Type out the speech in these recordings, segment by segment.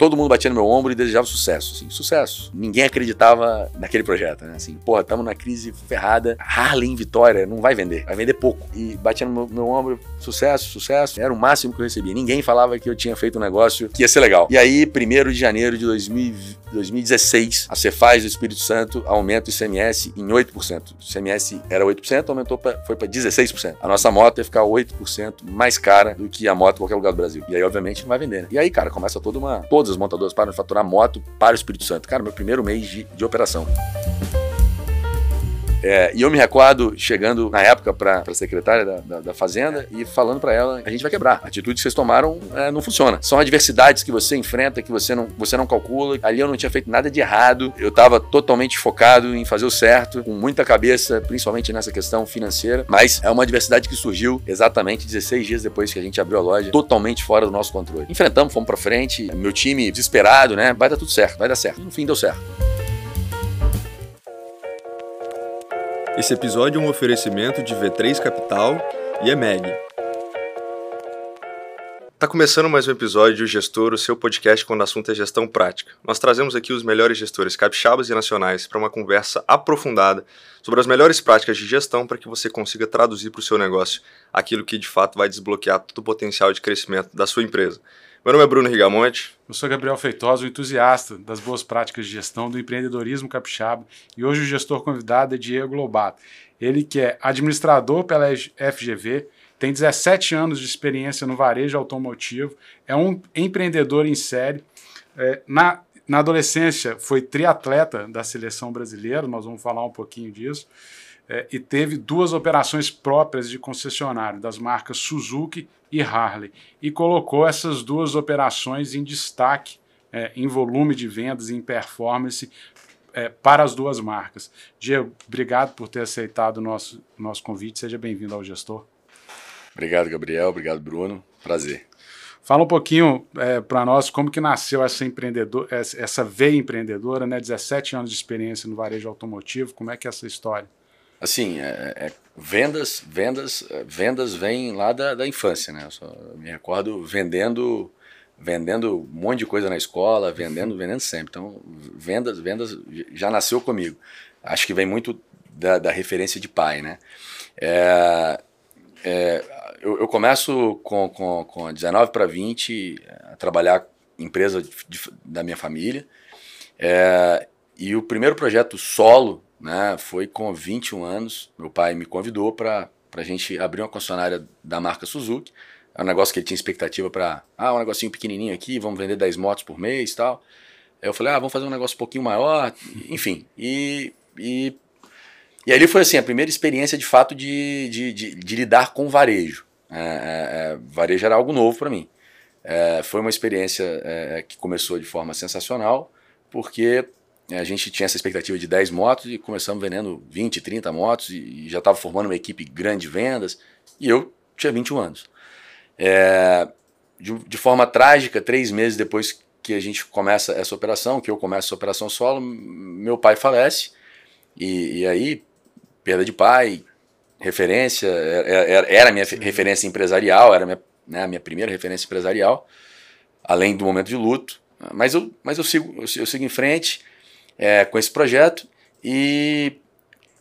todo mundo batia no meu ombro e desejava sucesso, assim, sucesso. Ninguém acreditava naquele projeto, né? Assim, porra, estamos na crise ferrada, Harley Vitória não vai vender, vai vender pouco. E batia no meu, meu ombro, sucesso, sucesso, era o máximo que eu recebia. Ninguém falava que eu tinha feito um negócio que ia ser legal. E aí, 1 de janeiro de 2000, 2016, a Cefaz do Espírito Santo aumenta o ICMS em 8%. O ICMS era 8%, aumentou pra, foi para 16%. A nossa moto ia ficar 8% mais cara do que a moto em qualquer lugar do Brasil. E aí, obviamente, não vai vender, né? E aí, cara, começa toda uma. Todas as montadoras param de faturar moto para o Espírito Santo. Cara, meu primeiro mês de, de operação. É, e eu me recordo chegando na época para a secretária da, da, da, Fazenda e falando para ela: a gente vai quebrar. A atitude que vocês tomaram é, não funciona. São adversidades que você enfrenta, que você não, você não calcula. Ali eu não tinha feito nada de errado. Eu estava totalmente focado em fazer o certo, com muita cabeça, principalmente nessa questão financeira. Mas é uma adversidade que surgiu exatamente 16 dias depois que a gente abriu a loja, totalmente fora do nosso controle. Enfrentamos, fomos para frente. Meu time desesperado, né? Vai dar tudo certo, vai dar certo. No fim deu certo. Esse episódio é um oferecimento de V3 Capital e EMEG. Tá começando mais um episódio de O Gestor, o seu podcast quando o assunto é gestão prática. Nós trazemos aqui os melhores gestores capixabas e nacionais para uma conversa aprofundada sobre as melhores práticas de gestão para que você consiga traduzir para o seu negócio aquilo que de fato vai desbloquear todo o potencial de crescimento da sua empresa. Meu nome é Bruno Rigamonte. Eu sou Gabriel Feitosa, o entusiasta das boas práticas de gestão do empreendedorismo capixaba e hoje o gestor convidado é Diego Lobato. Ele que é administrador pela FGV, tem 17 anos de experiência no varejo automotivo, é um empreendedor em série. É, na, na adolescência foi triatleta da seleção brasileira, nós vamos falar um pouquinho disso é, e teve duas operações próprias de concessionário das marcas Suzuki e Harley e colocou essas duas operações em destaque é, em volume de vendas e em performance é, para as duas marcas. Diego, obrigado por ter aceitado o nosso, nosso convite. Seja bem-vindo ao Gestor. Obrigado, Gabriel. Obrigado, Bruno. Prazer. Fala um pouquinho é, para nós como que nasceu essa empreendedor, essa veia empreendedora, né? 17 anos de experiência no varejo automotivo. Como é que é essa história? Assim, é, é, vendas, vendas, vendas vêm lá da, da infância, né? Eu só me recordo vendendo, vendendo um monte de coisa na escola, vendendo, vendendo sempre. Então, vendas, vendas já nasceu comigo. Acho que vem muito da, da referência de pai, né? É, é, eu, eu, começo com, com, com 19 para 20 a trabalhar em empresa de, de, da minha família. É, e o primeiro projeto solo né? Foi com 21 anos, meu pai me convidou para a gente abrir uma concessionária da marca Suzuki. É um negócio que ele tinha expectativa para, ah, um negocinho pequenininho aqui, vamos vender 10 motos por mês tal. Aí eu falei, ah, vamos fazer um negócio um pouquinho maior, enfim. E, e, e ali foi assim, a primeira experiência de fato de, de, de, de lidar com varejo. É, é, é, varejo era algo novo para mim. É, foi uma experiência é, que começou de forma sensacional, porque a gente tinha essa expectativa de 10 motos e começamos vendendo 20, 30 motos e já estava formando uma equipe grande de vendas e eu tinha 21 anos. É, de, de, forma trágica, três meses depois que a gente começa essa operação, que eu começo essa operação solo, meu pai falece e, e aí, perda de pai, referência, era, era a minha referência empresarial, era a minha, né, minha primeira referência empresarial, além do momento de luto, mas eu, mas eu, sigo, eu, eu sigo em frente, é, com esse projeto e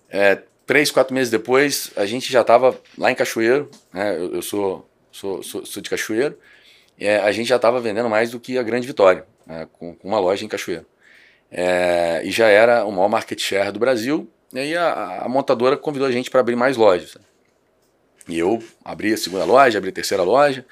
é, três, quatro meses depois a gente já estava lá em Cachoeiro, né, eu, eu sou, sou, sou, sou, de Cachoeiro, é, a gente já estava vendendo mais do que a Grande Vitória, né, com, com, uma loja em Cachoeiro. É, e já era o maior market share do Brasil, e aí a, a montadora convidou a gente para abrir mais lojas. E eu abri a segunda loja, abri a terceira loja,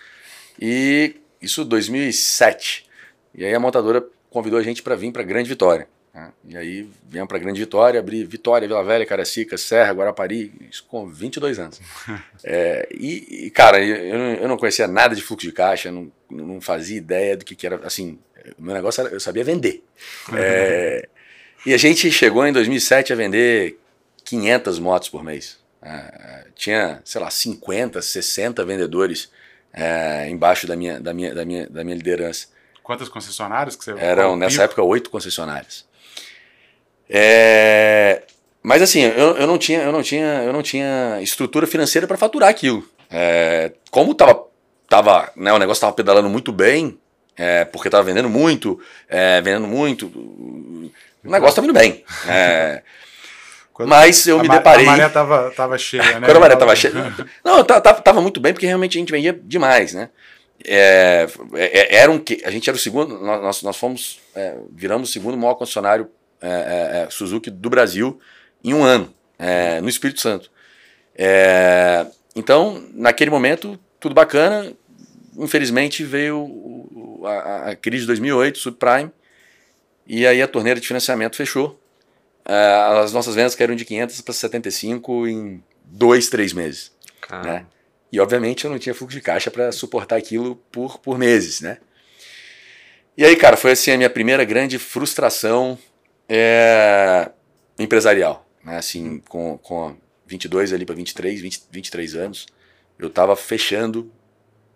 e isso 2007. E aí a montadora convidou a gente para vir para Grande Vitória. Né? E aí viemos para Grande Vitória, abri Vitória, Vila Velha, Caracica, Serra, Guarapari, isso com 22 anos. é, e, e, cara, eu, eu não conhecia nada de fluxo de caixa, não, não fazia ideia do que, que era, assim, o meu negócio era, eu sabia vender. É, e a gente chegou em 2007 a vender 500 motos por mês. É, tinha, sei lá, 50, 60 vendedores é, embaixo da minha, da, minha, da, minha, da minha liderança. Quantas concessionárias que você Eram, nessa época, oito concessionárias. É, mas assim, eu, eu, não tinha, eu, não tinha, eu não tinha estrutura financeira para faturar aquilo. É, como tava, tava, né, o negócio estava pedalando muito bem, é, porque estava vendendo muito, é, vendendo muito. O negócio estava indo bem. É, mas eu me deparei. A maré tava, tava cheia, né? Quando a maré tava cheia. Não, tava, tava muito bem, porque realmente a gente vendia demais, né? É, é, era um a gente era o segundo, nós, nós fomos, é, viramos o segundo maior concessionário é, é, é, Suzuki do Brasil em um ano, no Espírito Santo. então, naquele momento, tudo bacana. Infelizmente veio a, a crise de 2008, subprime, e aí a torneira de financiamento fechou. as nossas vendas caíram de 500 para 75 em dois, três meses. Né? E obviamente eu não tinha fluxo de caixa para suportar aquilo por, por meses, né? E aí, cara, foi assim a minha primeira grande frustração é, empresarial, né? Assim, com, com 22 ali para 23, 20, 23 anos, eu estava fechando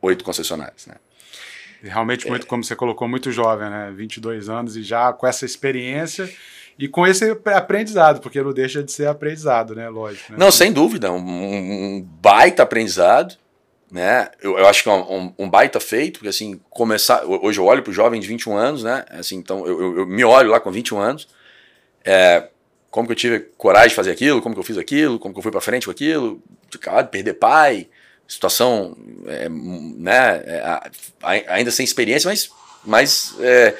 oito concessionárias, né? Realmente, muito, é, como você colocou, muito jovem, né? 22 anos e já com essa experiência e com esse aprendizado, porque não deixa de ser aprendizado, né? Lógico. Né? Não, sem dúvida. Um, um baita aprendizado. Né? Eu, eu acho que é um, um, baita feito, porque assim, começar. Hoje eu olho para o jovem de 21 anos, né? Assim, então eu, eu, eu, me olho lá com 21 anos. É, como que eu tive coragem de fazer aquilo, como que eu fiz aquilo, como que eu fui para frente com aquilo, de, de perder pai, situação, é, né? É, ainda sem experiência, mas, mas é,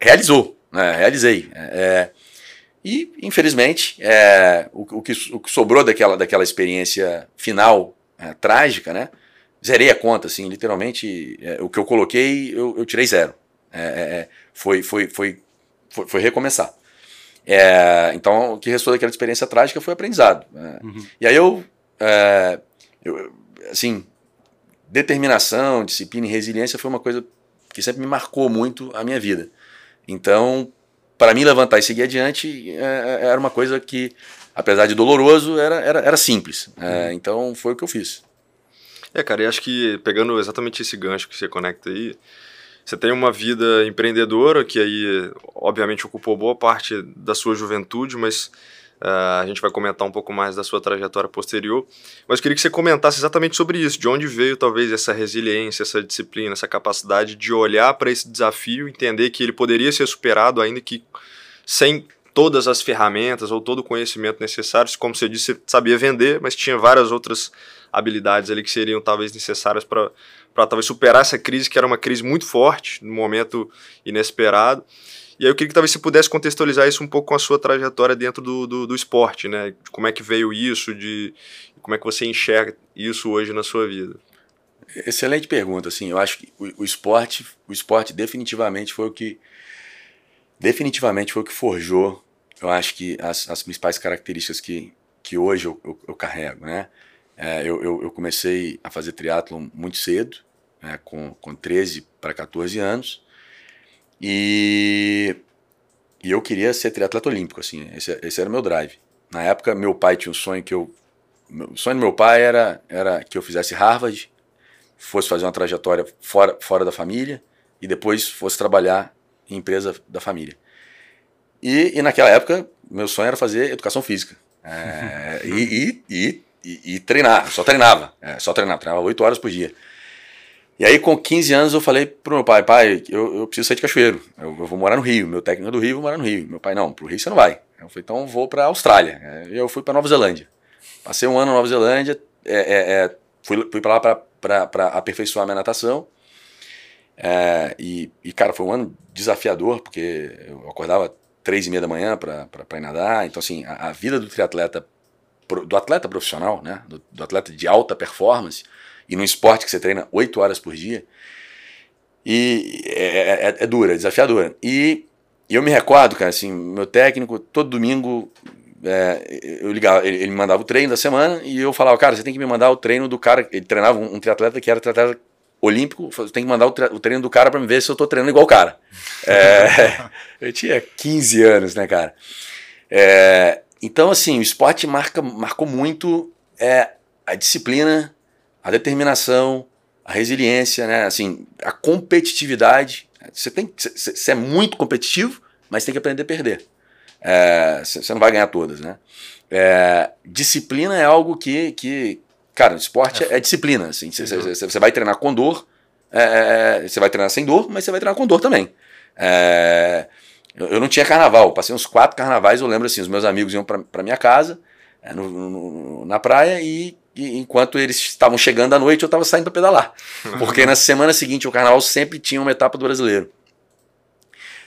realizou, né, realizei. É, é, e, infelizmente, é, o, o, que, o que sobrou daquela, daquela experiência final trágica, né? Zerei a conta, assim, literalmente. O que eu coloquei, eu, eu tirei zero. Foi, foi, foi, foi, foi, recomeçar. Então, o que restou daquela experiência trágica foi aprendizado. Né. Uhum. E aí eu, eu, assim, determinação, disciplina e resiliência foi uma coisa que sempre me marcou muito a minha vida. Então, para mim levantar e seguir adiante é, é, era uma coisa que, apesar de doloroso, era, era, era simples. É, uhum. então foi o que eu fiz. É, cara, e acho que pegando exatamente esse gancho que você conecta aí, você tem uma vida empreendedora que aí, obviamente, ocupou boa parte da sua juventude, mas Uh, a gente vai comentar um pouco mais da sua trajetória posterior, mas queria que você comentasse exatamente sobre isso, de onde veio talvez essa resiliência, essa disciplina, essa capacidade de olhar para esse desafio, entender que ele poderia ser superado, ainda que sem todas as ferramentas ou todo o conhecimento necessário, como você disse, você sabia vender, mas tinha várias outras habilidades ali que seriam talvez necessárias para talvez superar essa crise, que era uma crise muito forte, num momento inesperado. E aí eu queria que talvez você pudesse contextualizar isso um pouco com a sua trajetória dentro do, do, do esporte, né? Como é que veio isso, de como é que você enxerga isso hoje na sua vida. Excelente pergunta, assim, eu acho que o, o esporte, o esporte definitivamente foi o que definitivamente foi o que forjou, eu acho que as, as principais características que, que hoje eu, eu, eu carrego, né? É, eu, eu, eu, comecei a fazer triatlo muito cedo, né, com, com 13 para 14 anos, e, e eu queria ser triatleta olímpico, assim, esse, esse era o meu drive. Na época, meu pai tinha um sonho que eu. O sonho do meu pai era, era que eu fizesse Harvard, fosse fazer uma trajetória fora, fora da família e depois fosse trabalhar em empresa da família. E, e naquela época, meu sonho era fazer educação física. É, e, e, e, e, treinar, só treinava, é, só treinava, treinava 8 horas por dia. E aí, com 15 anos, eu falei pro meu pai, pai, eu, eu preciso sair de Cachoeiro, eu, eu, vou morar no Rio, meu técnico é do Rio, vou morar no Rio. Meu pai, não, pro Rio você não vai. Eu falei, então vou pra Austrália. E eu fui pra Nova Zelândia. Passei um ano na Nova Zelândia, é, é, é, fui, fui pra lá pra, pra, pra aperfeiçoar minha natação. É, e, e, cara, foi um ano desafiador, porque eu acordava três e meia da manhã pra, pra, pra ir nadar. Então, assim, a, a vida do triatleta, do atleta profissional, né, do, do atleta de alta performance, e num esporte que você treina oito horas por dia, e é, é, é, é dura, é desafiadora. E, e, eu me recordo, cara, assim, meu técnico, todo domingo, é, eu ligava, ele, ele, me mandava o treino da semana e eu falava, cara, você tem que me mandar o treino do cara. Ele treinava um, um triatleta que era triatleta olímpico, você tem que mandar o, o treino do cara para me ver se eu tô treinando igual o cara. É, eu tinha 15 anos, né, cara? É, então, assim, o esporte marca, marcou muito é, a disciplina, a determinação, a resiliência, né? Assim, a competitividade. Você tem, você é muito competitivo, mas tem que aprender a perder. É, você não vai ganhar todas, né? É, disciplina é algo que, que cara, esporte é, é disciplina. Assim, você vai treinar com dor, é, é, você vai treinar sem dor, mas você vai treinar com dor também. É, eu não tinha carnaval, passei uns quatro carnavais, eu lembro assim, os meus amigos iam para minha casa, é, no, no, na praia, e, e, enquanto eles estavam chegando à noite, eu estava saindo para pedalar. Porque na semana seguinte, o carnaval sempre tinha uma etapa do brasileiro.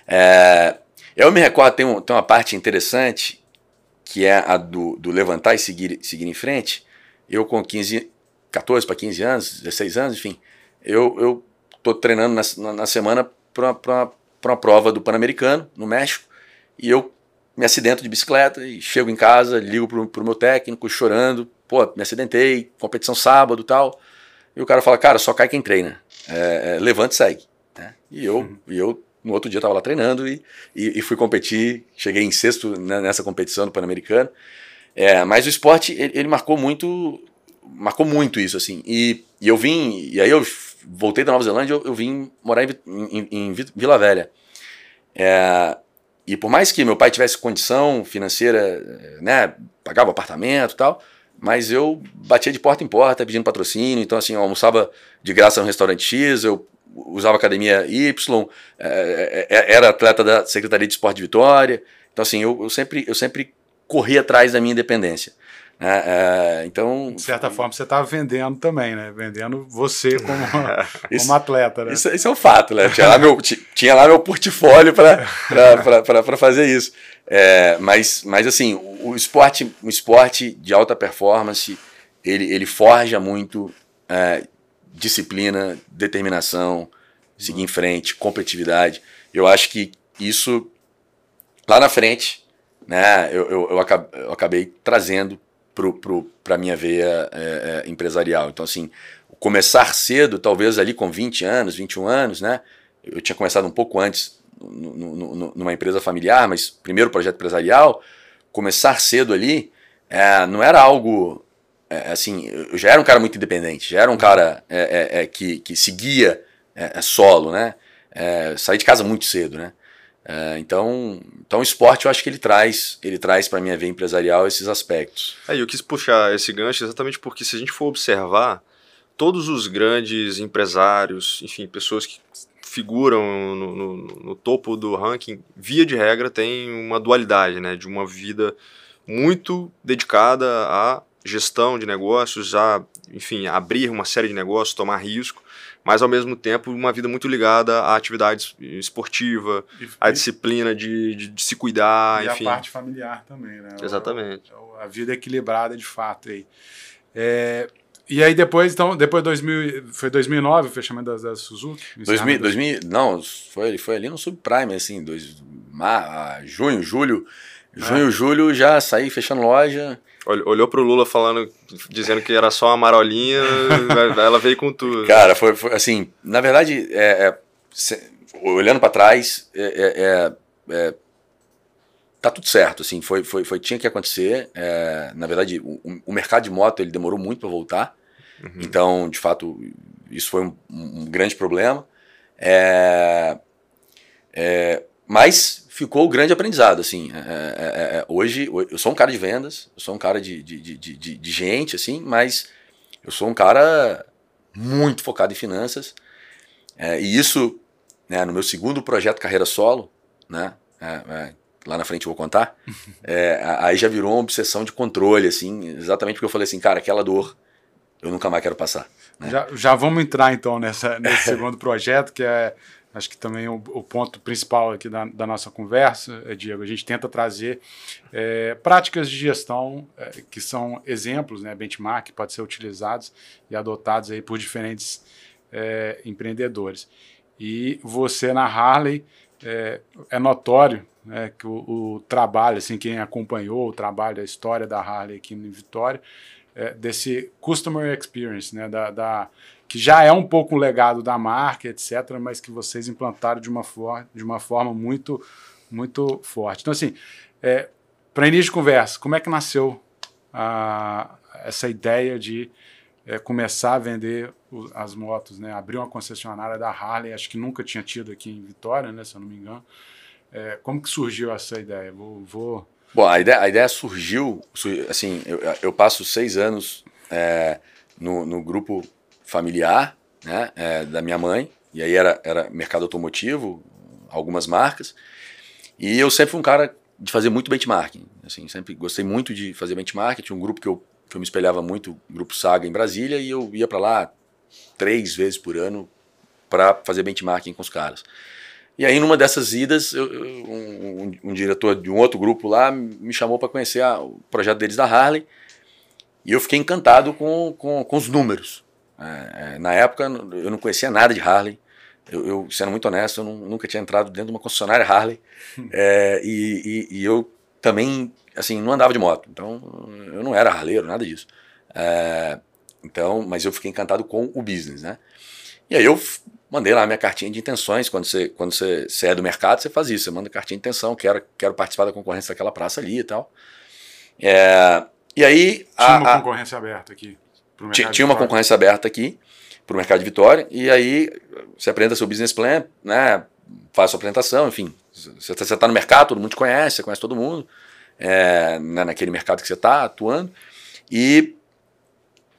É, eu me recordo, tem, um, tem uma parte interessante, que é a do, do levantar e seguir, seguir em frente. Eu com 15, 14 para 15 anos, 16 anos, enfim, eu, eu tô treinando na, na semana para uma prova do Pan-Americano, no México, e eu me acidento de bicicleta e chego em casa, ligo pro, pro meu técnico chorando, pô, me acidentei, competição sábado tal. E o cara fala, cara, só cai quem treina. É, é, levanta e segue. Né? E eu, uhum. e eu no outro dia estava lá treinando e, e, e, fui competir, cheguei em sexto nessa competição do Pan-Americano. É, mas o esporte, ele, ele, marcou muito, marcou muito isso, assim. E, e, eu vim, e aí eu voltei da Nova Zelândia, eu, eu vim morar em, em, em Vila Velha. É, e por mais que meu pai tivesse condição financeira, né, pagava apartamento e tal, mas eu batia de porta em porta pedindo patrocínio, então assim, eu almoçava de graça no restaurante X, eu usava academia Y, é, é, era atleta da Secretaria de Esporte de Vitória, então assim, eu, eu sempre, eu sempre corri atrás da minha independência. Né? É, então, de certa forma, você estava vendendo também, né? Vendendo você como, isso, como atleta. Né? Isso, isso, é um fato, né? Tinha lá meu, tinha lá meu portfólio para fazer isso. É, mas, mas assim, o esporte, o esporte de alta performance, ele, ele forja muito é, disciplina, determinação, seguir em frente, competitividade. Eu acho que isso lá na frente, né? Eu, eu, eu acabei trazendo para a minha veia é, é, empresarial. Então, assim, começar cedo, talvez ali com 20 anos, 21 anos, né? Eu tinha começado um pouco antes numa empresa familiar, mas primeiro projeto empresarial, começar cedo ali é, não era algo é, assim. Eu já era um cara muito independente, já era um cara é, é que, que seguia solo, né? saí de casa muito cedo, né? É, então, então o esporte eu acho que ele traz, ele traz para minha vida empresarial esses aspectos. É, eu quis puxar esse gancho exatamente porque se a gente for observar todos os grandes empresários, enfim, pessoas que figuram no, no, no topo do ranking, via de regra tem uma dualidade, né, de uma vida muito dedicada à gestão de negócios, a, enfim, abrir uma série de negócios, tomar risco, mas ao mesmo tempo uma vida muito ligada à atividade esportiva, e, à disciplina de, de, de, se cuidar, e enfim. a parte familiar também, né? Exatamente. A, a vida equilibrada de fato aí. É, e aí depois, então, depois de 2000, foi 2009 o fechamento da, da Suzuki? 2000, 2000, não, foi, foi ali no subprime, assim, dois, mar, junho, julho, junho, é. julho já saí fechando loja, Olhou pro Lula falando, dizendo que era só uma marolinha, ela veio com tudo. Cara, foi, foi assim, na verdade, é, é, se, olhando para trás, é, é, é, é, tá tudo certo, assim, foi, foi, foi tinha que acontecer. É, na verdade, o, o, mercado de moto ele demorou muito para voltar, uhum. então, de fato, isso foi um, um grande problema. Mas ficou o grande aprendizado, assim. É, é, é, é hoje, eu sou um cara de vendas, eu sou um cara de, de, de, de, de gente, assim, mas eu sou um cara muito focado em finanças. É, e isso, né, no meu segundo projeto Carreira Solo, né, é, lá na frente eu vou contar, aí já virou uma obsessão de controle, assim, exatamente porque eu falei assim, cara, aquela dor eu nunca mais quero passar. Né? Já, já vamos entrar então nessa, nesse segundo projeto, que é Acho que também o, o ponto principal aqui da, da, nossa conversa, é, Diego, a gente tenta trazer é, práticas de gestão é, que são exemplos, né, benchmark, que podem ser utilizados e adotados aí por diferentes é, empreendedores. E você na Harley é, notório né, que o, o, trabalho, assim, quem acompanhou o trabalho, a história da Harley aqui em Vitória, desse customer experience, né, da, da que já é um pouco um legado da marca, etc., mas que vocês implantaram de uma, for de uma forma muito, muito forte. Então, assim, é, para início de conversa, como é que nasceu a, essa ideia de é, começar a vender o, as motos, né? Abrir uma concessionária da Harley, acho que nunca tinha tido aqui em Vitória, né? Se eu não me engano. É, como que surgiu essa ideia? Vou, vou... Bom, a ideia, a ideia surgiu, assim, eu, eu passo seis anos é, no, no grupo familiar, né, é, da minha mãe, e aí era, era mercado automotivo, algumas marcas, e eu sempre fui um cara de fazer muito benchmarking, assim, sempre gostei muito de fazer benchmarking, tinha um grupo que eu, que eu me espelhava muito, o Grupo Saga em Brasília, e eu ia para lá três vezes por ano para fazer benchmarking com os caras. E aí, numa dessas idas, eu, um, um, um, diretor de um outro grupo lá me chamou para conhecer a, o projeto deles da Harley. E eu fiquei encantado com, com, com os números. É, é, na época, eu não conhecia nada de Harley. Eu, eu sendo muito honesto, eu não, nunca tinha entrado dentro de uma concessionária Harley. É, e, e, e, eu também, assim, não andava de moto. Então, eu não era harleiro, nada disso. É, então, mas eu fiquei encantado com o business, né? E aí eu mandei lá minha cartinha de intenções. Quando você, quando você, você é do mercado, você faz isso. Você manda cartinha de intenção, quero, quero participar da concorrência daquela praça ali e tal. É, e aí. Tinha a, uma concorrência aberta aqui. Tinha, uma concorrência aberta aqui para o mercado de Vitória. E aí você apresenta seu business plan, né? Faz sua apresentação, enfim. Você está tá no mercado, todo mundo te conhece, você conhece todo mundo. É, né, naquele mercado que você está atuando. E,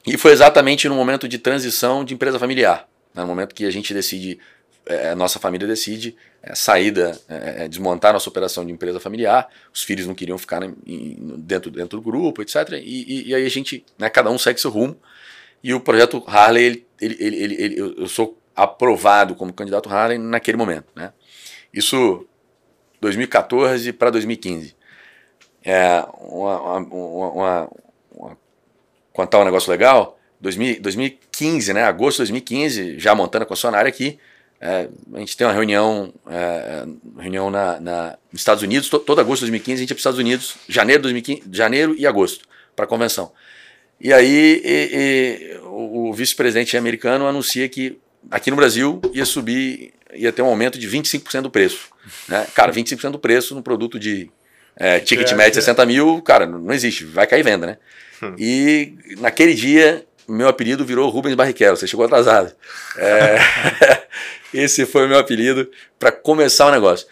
e foi exatamente no momento de transição de empresa familiar. Né, no momento que a gente decide, é, a nossa família decide é, saída, é, é, desmontar nossa operação de empresa familiar, os filhos não queriam ficar né, dentro, dentro do grupo, etc. E, e, e, aí a gente, né, cada um segue seu rumo. E o projeto Harley, ele, ele, ele, ele eu sou aprovado como candidato Harley naquele momento. Né? Isso 2014 para 2015. É, uma, uma, uma, uma, contar um negócio legal, 2000, 2015, né, agosto de 2015, já montando a concessionária aqui, é, a gente tem uma reunião, é, reunião na, na, nos Estados Unidos, to, todo agosto de 2015 a gente ia para os Estados Unidos, janeiro, 2015, janeiro e agosto, para a convenção. E aí e, e, o, o vice-presidente americano anuncia que aqui no Brasil ia subir, ia ter um aumento de 25% do preço. Né? Cara, 25% do preço no produto de é, ticket é, médio de 60 mil, cara, não existe, vai cair venda, né? Hum. E naquele dia meu apelido virou Rubens Barrichello, você chegou atrasado. É, esse foi o meu apelido para começar o negócio.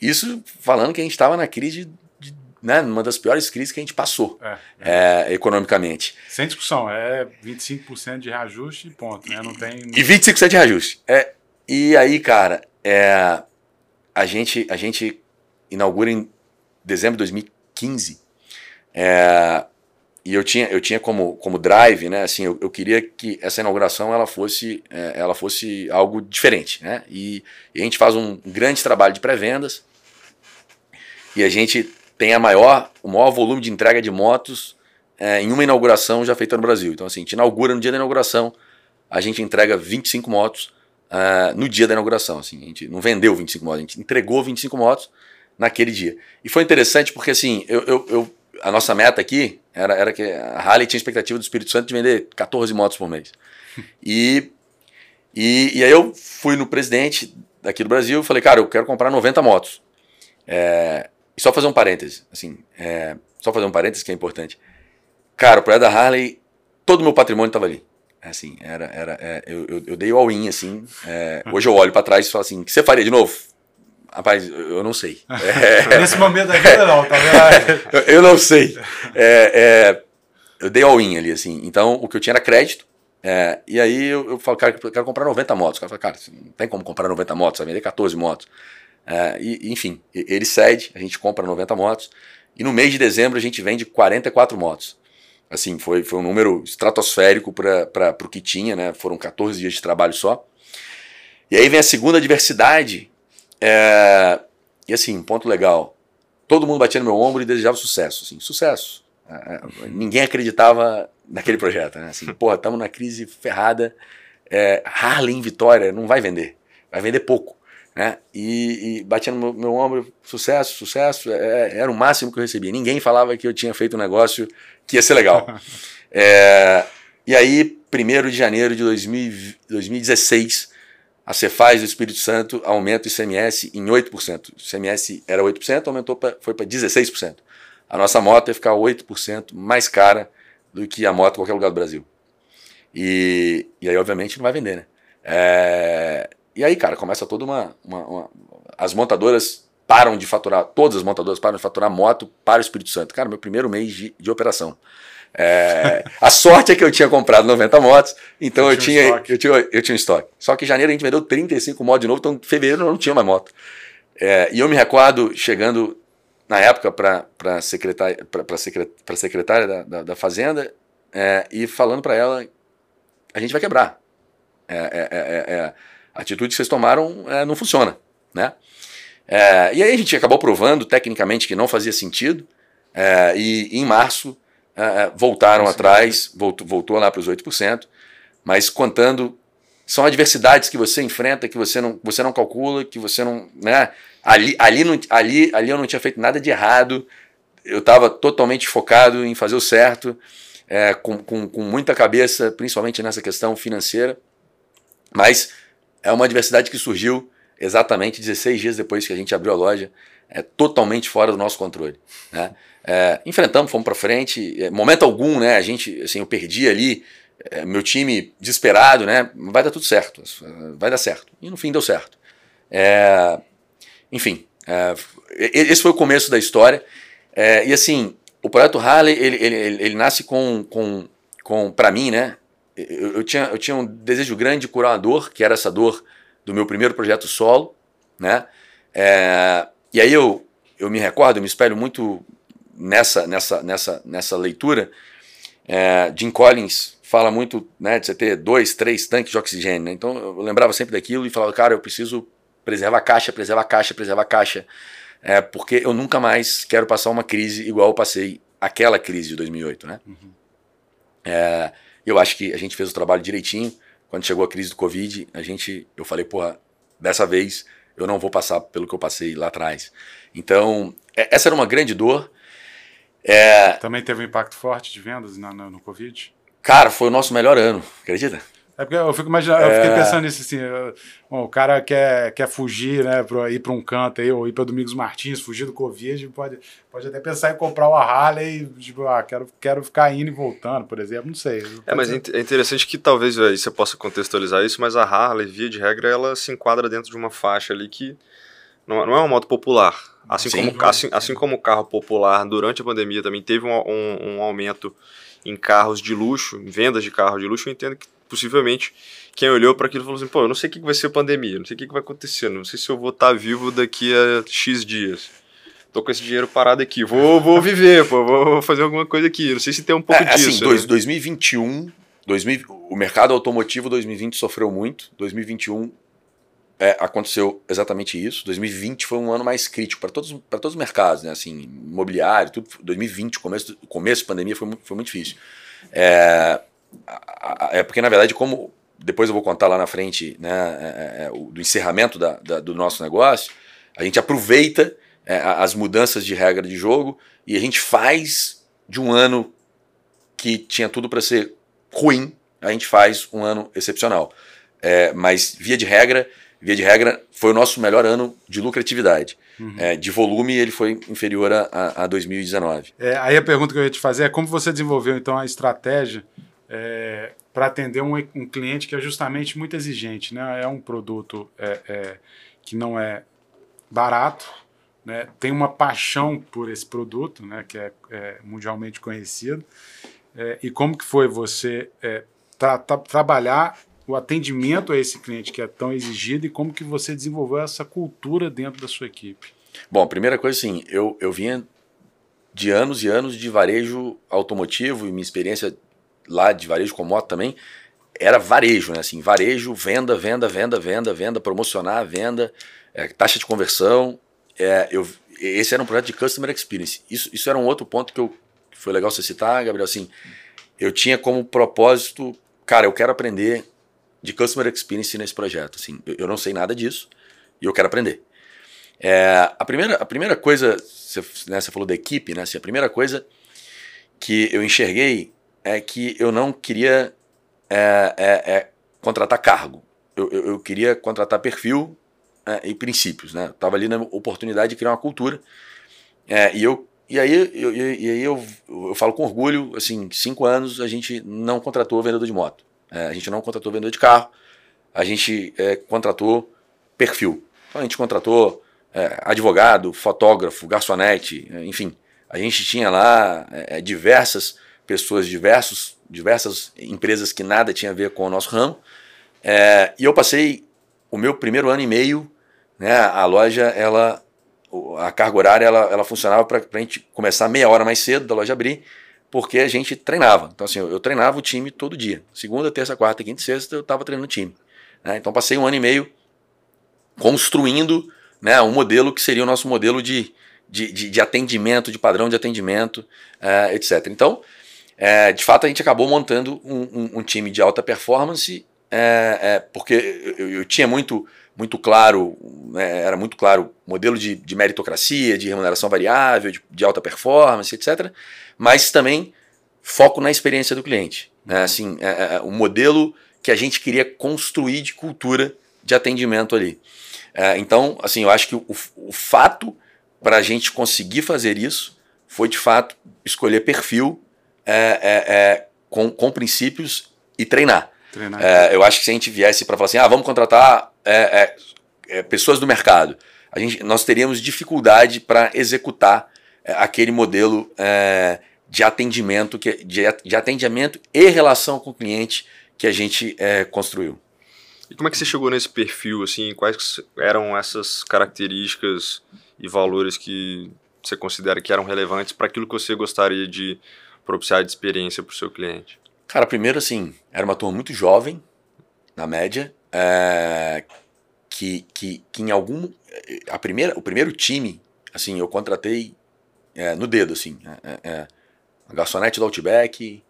Isso falando que a gente estava na crise, de, né, uma das piores crises que a gente passou é, é. É, economicamente. Sem discussão, é 25% de reajuste e ponto. Né? Não tem... E 25% de reajuste. É, e aí, cara, é, a, gente, a gente inaugura em dezembro de 2015. É, e eu tinha, eu tinha como, como drive, né, assim, eu, eu queria que essa inauguração ela fosse, é, ela fosse algo diferente, né, e, e a gente faz um grande trabalho de pré-vendas e a gente tem a maior, o maior volume de entrega de motos é, em uma inauguração já feita no Brasil. Então, assim, a gente inaugura no dia da inauguração, a gente entrega 25 motos uh, no dia da inauguração. Assim, a gente não vendeu 25 motos, a gente entregou 25 motos naquele dia. E foi interessante porque, assim, eu, eu, eu a nossa meta aqui era, era que a Harley tinha expectativa do Espírito Santo de vender 14 motos por mês. E, e, e aí eu fui no presidente daqui do Brasil e falei, cara, eu quero comprar 90 motos. É, e só fazer um parêntese, assim, é, só fazer um parêntese que é importante. Cara, o projeto da Harley, todo o meu patrimônio estava ali. Assim, era, era, é, eu, eu, eu, dei o all-in, assim. É, hoje eu olho para trás e falo assim, o que você faria de novo? Rapaz, eu não sei. É... Nesse momento da vida não, tá vendo? eu não sei. É, é, eu dei all-in ali, assim. Então, o que eu tinha era crédito. É, e aí eu, eu falo, cara, eu quero comprar 90 motos. O cara fala, cara, não tem como comprar 90 motos, vai vender 14 motos. É, e, enfim, ele cede, a gente compra 90 motos. E no mês de dezembro a gente vende 44 motos. Assim, foi, foi um número estratosférico para o que tinha, né? Foram 14 dias de trabalho só. E aí vem a segunda diversidade, é, e assim, ponto legal. Todo mundo batia no meu ombro e desejava sucesso. Assim, sucesso. É, é ninguém acreditava naquele projeto. Né? Assim, porra, estamos na crise ferrada. É, Harley em Vitória não vai vender. Vai vender pouco. Né? E, e batia no meu, meu, ombro, sucesso, sucesso. É, era o máximo que eu recebia. Ninguém falava que eu tinha feito um negócio que ia ser legal. É, e aí, 1 de janeiro de 2000, 2016, a Cefaz do Espírito Santo aumenta o ICMS em 8%. O ICMS era 8%, aumentou pra, foi para 16%. A nossa moto ia ficar 8% mais cara do que a moto em qualquer lugar do Brasil. E, e aí, obviamente, não vai vender, né? É, e aí, cara, começa toda uma, uma, uma. as montadoras param de faturar, todas as montadoras param de faturar moto para o Espírito Santo. Cara, meu primeiro mês de, de operação. É, a sorte é que eu tinha comprado 90 motos, então eu, eu tinha, um eu, tinha, eu tinha um estoque. Só que em janeiro a gente vendeu 35 motos de novo, então em fevereiro eu não tinha mais moto. É, e eu me recordo chegando na época para a secretária, pra, secretária, secretária da, da, da Fazenda é, e falando para ela: a gente vai quebrar. É, é, é, é a atitude que vocês tomaram não funciona. Né? e aí a gente acabou provando tecnicamente que não fazia sentido, e em março voltaram Sim, atrás, voltou, voltou lá para os 8%, mas contando. São adversidades que você enfrenta, que você não, você não calcula, que você não. Né? Ali, ali, não, ali, ali eu não tinha feito nada de errado, eu estava totalmente focado em fazer o certo, é, com, com, com muita cabeça, principalmente nessa questão financeira, mas é uma adversidade que surgiu exatamente 16 dias depois que a gente abriu a loja, é totalmente fora do nosso controle. Né? É, enfrentamos, fomos para frente, é, momento algum, né? A gente, assim, eu perdi ali, é, meu time desesperado, né? Vai dar tudo certo, vai dar certo. E no fim deu certo. É, enfim, é, esse foi o começo da história. E assim, o projeto Harley, ele, ele, ele, ele nasce com, com, com para mim, né? Eu, eu, tinha, eu tinha um desejo grande de curar uma dor, que era essa dor do meu primeiro projeto solo, né? E aí eu, eu me recordo, eu me espelho muito nessa, nessa, nessa, nessa leitura. É, Jim Collins fala muito né, de você ter dois, três tanques de oxigênio. Né? Então eu lembrava sempre daquilo e falava, cara, eu preciso preserva a caixa, preserva a caixa, preserva a caixa. É, porque eu nunca mais quero passar uma crise igual eu passei aquela crise de 2008, né? Uhum. É, eu acho que a gente fez o trabalho direitinho. Quando chegou a crise do Covid, a gente, eu falei, porra, dessa vez eu não vou passar pelo que eu passei lá atrás. Então, é, essa era uma grande dor. É, Também teve um impacto forte de vendas no, no, no Covid? Cara, foi o nosso melhor ano, acredita? É porque eu fico imaginando, eu fiquei é. pensando nisso assim, bom, o cara quer, quer fugir, né, pra ir para um canto aí, ou ir para Domingos Martins, fugir do Covid, pode, pode até pensar em comprar uma Harley, tipo, ah, quero, quero ficar indo e voltando, por exemplo, não sei. É, mas ser... é interessante que talvez aí você possa contextualizar isso, mas a Harley, via de regra, ela se enquadra dentro de uma faixa ali que não, não é uma moto popular. Assim, Sim, como, assim, assim como o carro popular durante a pandemia também teve um, um, um aumento em carros de luxo, em vendas de carros de luxo, eu entendo que possivelmente quem olhou para aquilo falou assim: pô, eu não sei o que vai ser a pandemia, não sei o que vai acontecer, não sei se eu vou estar tá vivo daqui a X dias. Tô com esse dinheiro parado aqui, vou, vou viver, pô, vou fazer alguma coisa aqui. Não sei se tem um pouco é, assim, disso. Assim, dois, né? 2021, 2000, o mercado automotivo 2020 sofreu muito, 2021 é, aconteceu exatamente isso. 2020 foi um ano mais crítico para todos, todos os mercados, né? Assim, imobiliário, tudo. 2020, começo, começo da pandemia, foi, foi muito difícil. É, é porque, na verdade, como depois eu vou contar lá na frente né, é, é, é do encerramento da, da, do nosso negócio, a gente aproveita é, as mudanças de regra de jogo e a gente faz de um ano que tinha tudo para ser ruim, a gente faz um ano excepcional. É, mas, via de regra, via de regra, foi o nosso melhor ano de lucratividade. Uhum. É, de volume, ele foi inferior a, a 2019. É, aí a pergunta que eu ia te fazer é como você desenvolveu, então, a estratégia é, para atender um, um, cliente que é justamente muito exigente. Né? É um produto é, é, que não é barato, né? tem uma paixão por esse produto, né? que é, é mundialmente conhecido. E como que foi você tra tra trabalhar o atendimento a esse cliente que é tão exigido e como que você desenvolveu essa cultura dentro da sua equipe? Bom, primeira coisa assim, eu, eu vinha de anos e anos de varejo automotivo e minha experiência lá de varejo com moto também, era varejo, né? Assim, varejo, venda, venda, venda, venda, venda, promocionar, venda, é, taxa de conversão. É, eu, esse era um projeto de Customer Experience. Isso, isso era um outro ponto que, eu, que foi legal você citar, Gabriel. Assim, eu tinha como propósito, cara, eu quero aprender de Customer Experience nesse projeto. Assim, eu, eu não sei nada disso e eu quero aprender. É, a, primeira, a primeira coisa, você, né, você falou da equipe, né? Assim, a primeira coisa que eu enxerguei é que eu não queria é, é, é contratar cargo. Eu, eu, eu, queria contratar perfil é, e princípios. Né? Estava ali na oportunidade de criar uma cultura. É, e eu e aí, eu, e aí eu, eu falo com orgulho, assim, cinco anos a gente não contratou vendedor de moto. É, a gente não contratou vendedor de carro. A gente contratou perfil. Então a gente contratou é, advogado, fotógrafo, garçonete, é, enfim. A gente tinha lá é, diversas pessoas, diversos, diversas empresas que nada tinha a ver com o nosso ramo. É, e eu passei o meu primeiro ano e meio, né, a loja, ela, a carga horária, ela, ela funcionava para a gente começar meia hora mais cedo da loja abrir, porque a gente treinava. Então, assim, eu, eu treinava o time todo dia. Segunda, terça, quarta, quinta e sexta, eu estava treinando o time. Né? Então, passei um ano e meio construindo né, um modelo que seria o nosso modelo de, de, de, de atendimento, de padrão de atendimento, uh, etc. Então, uh, de fato, a gente acabou montando um, um, um time de alta performance, uh, porque eu, eu, tinha muito, muito claro, né, era muito claro modelo de, de meritocracia, de remuneração variável, de, de, alta performance, etc. Mas também foco na experiência do cliente. Né, assim, o modelo que a gente queria construir de cultura de atendimento ali. É, então, assim, eu acho que o, o fato para a gente conseguir fazer isso foi, de fato, escolher perfil é, é, é com, com princípios e treinar. É, eu acho que se a gente viesse para falar assim, ah, vamos contratar é, pessoas do mercado, a gente, nós teríamos dificuldade para executar aquele modelo de atendimento, que, de, de atendimento e relação com o cliente que a gente construiu. E como é que você chegou nesse perfil, assim, quais eram essas características e valores que você considera que eram relevantes para aquilo que você gostaria de propiciar de experiência para o seu cliente? Cara, primeiro assim, era uma turma muito jovem, na média, é, que, que, que em algum... A primeira, o primeiro time, assim, eu contratei é, no dedo, assim, é, a garçonete do Outback,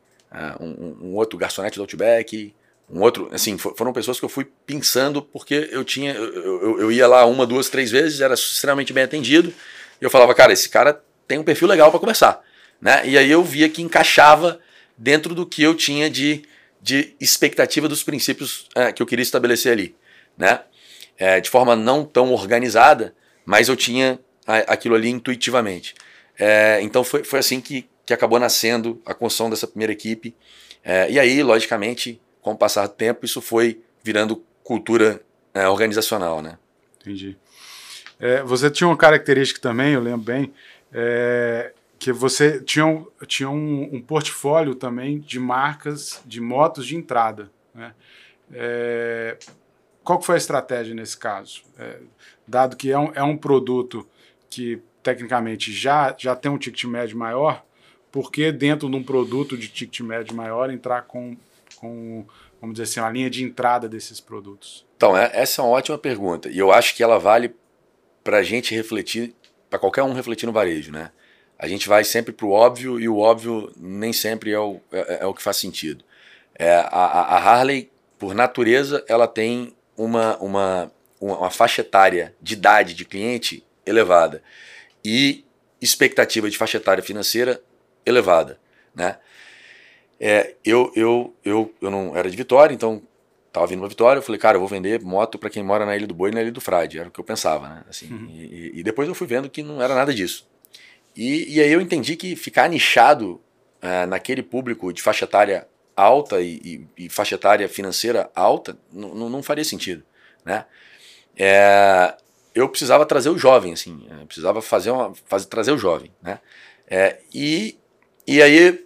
um, um, outro garçonete do Outback, um outro, assim, foram pessoas que eu fui pensando porque eu tinha, eu, eu, eu, ia lá uma, duas, três vezes, era extremamente bem atendido, e eu falava, cara, esse cara tem um perfil legal para conversar, né? E aí eu via que encaixava dentro do que eu tinha de, de expectativa dos princípios é, que eu queria estabelecer ali, né? É, de forma não tão organizada, mas eu tinha aquilo ali intuitivamente. É, então foi, foi assim que, que acabou nascendo a construção dessa primeira equipe. É, e aí, logicamente, com o passar do tempo, isso foi virando cultura organizacional, né? Entendi. Você tinha uma característica também, eu lembro bem, que você tinha, um, tinha um, um, portfólio também de marcas de motos de entrada. Né? É, qual foi a estratégia nesse caso? É, dado que é um, é um produto que tecnicamente já, já tem um ticket médio maior, por que dentro de um produto de ticket médio maior entrar com com, vamos dizer assim, a linha de entrada desses produtos? Então, é, essa é uma ótima pergunta. E eu acho que ela vale para a gente refletir, para qualquer um refletir no varejo, né? A gente vai sempre para o óbvio e o óbvio nem sempre é o, é, é o que faz sentido. É, a, a, Harley, por natureza, ela tem uma, uma, uma faixa etária de idade de cliente elevada e expectativa de faixa etária financeira elevada, né? É, eu, eu, eu, eu não era de Vitória, então tava vindo para Vitória, eu falei, cara, eu vou vender moto para quem mora na Ilha do Boi e na Ilha do Frade, era o que eu pensava, né? Assim, uhum. e, e, depois eu fui vendo que não era nada disso. E, e aí eu entendi que ficar nichado é, naquele público de faixa etária alta e, e, e faixa etária financeira alta não faria sentido, né? É, eu precisava trazer o jovem, assim, é, precisava fazer uma, fazer, trazer o jovem, né? É, e, e aí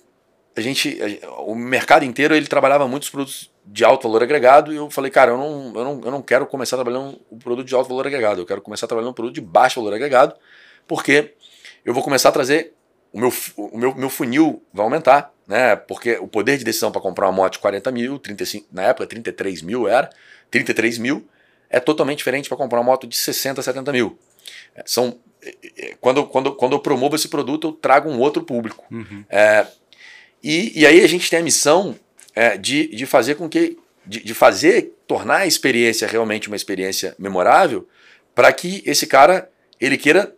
a gente, o mercado inteiro ele trabalhava muitos produtos de alto valor agregado e eu falei, cara, eu não, eu não, eu não quero começar trabalhando um produto de alto valor agregado, eu quero começar trabalhando um produto de baixo valor agregado, porque eu vou começar a trazer o meu, o meu, meu funil vai aumentar, né? Porque o poder de decisão para comprar uma moto de 40 mil, 35, na época 33 mil era, 33 mil é totalmente diferente para comprar uma moto de 60, 70 mil. É, são, é, é, quando, quando, quando eu promovo esse produto, eu trago um outro público. Uhum. É, e, e aí a gente tem a missão é, de, de fazer com que. De, de fazer, tornar a experiência realmente uma experiência memorável, para que esse cara ele queira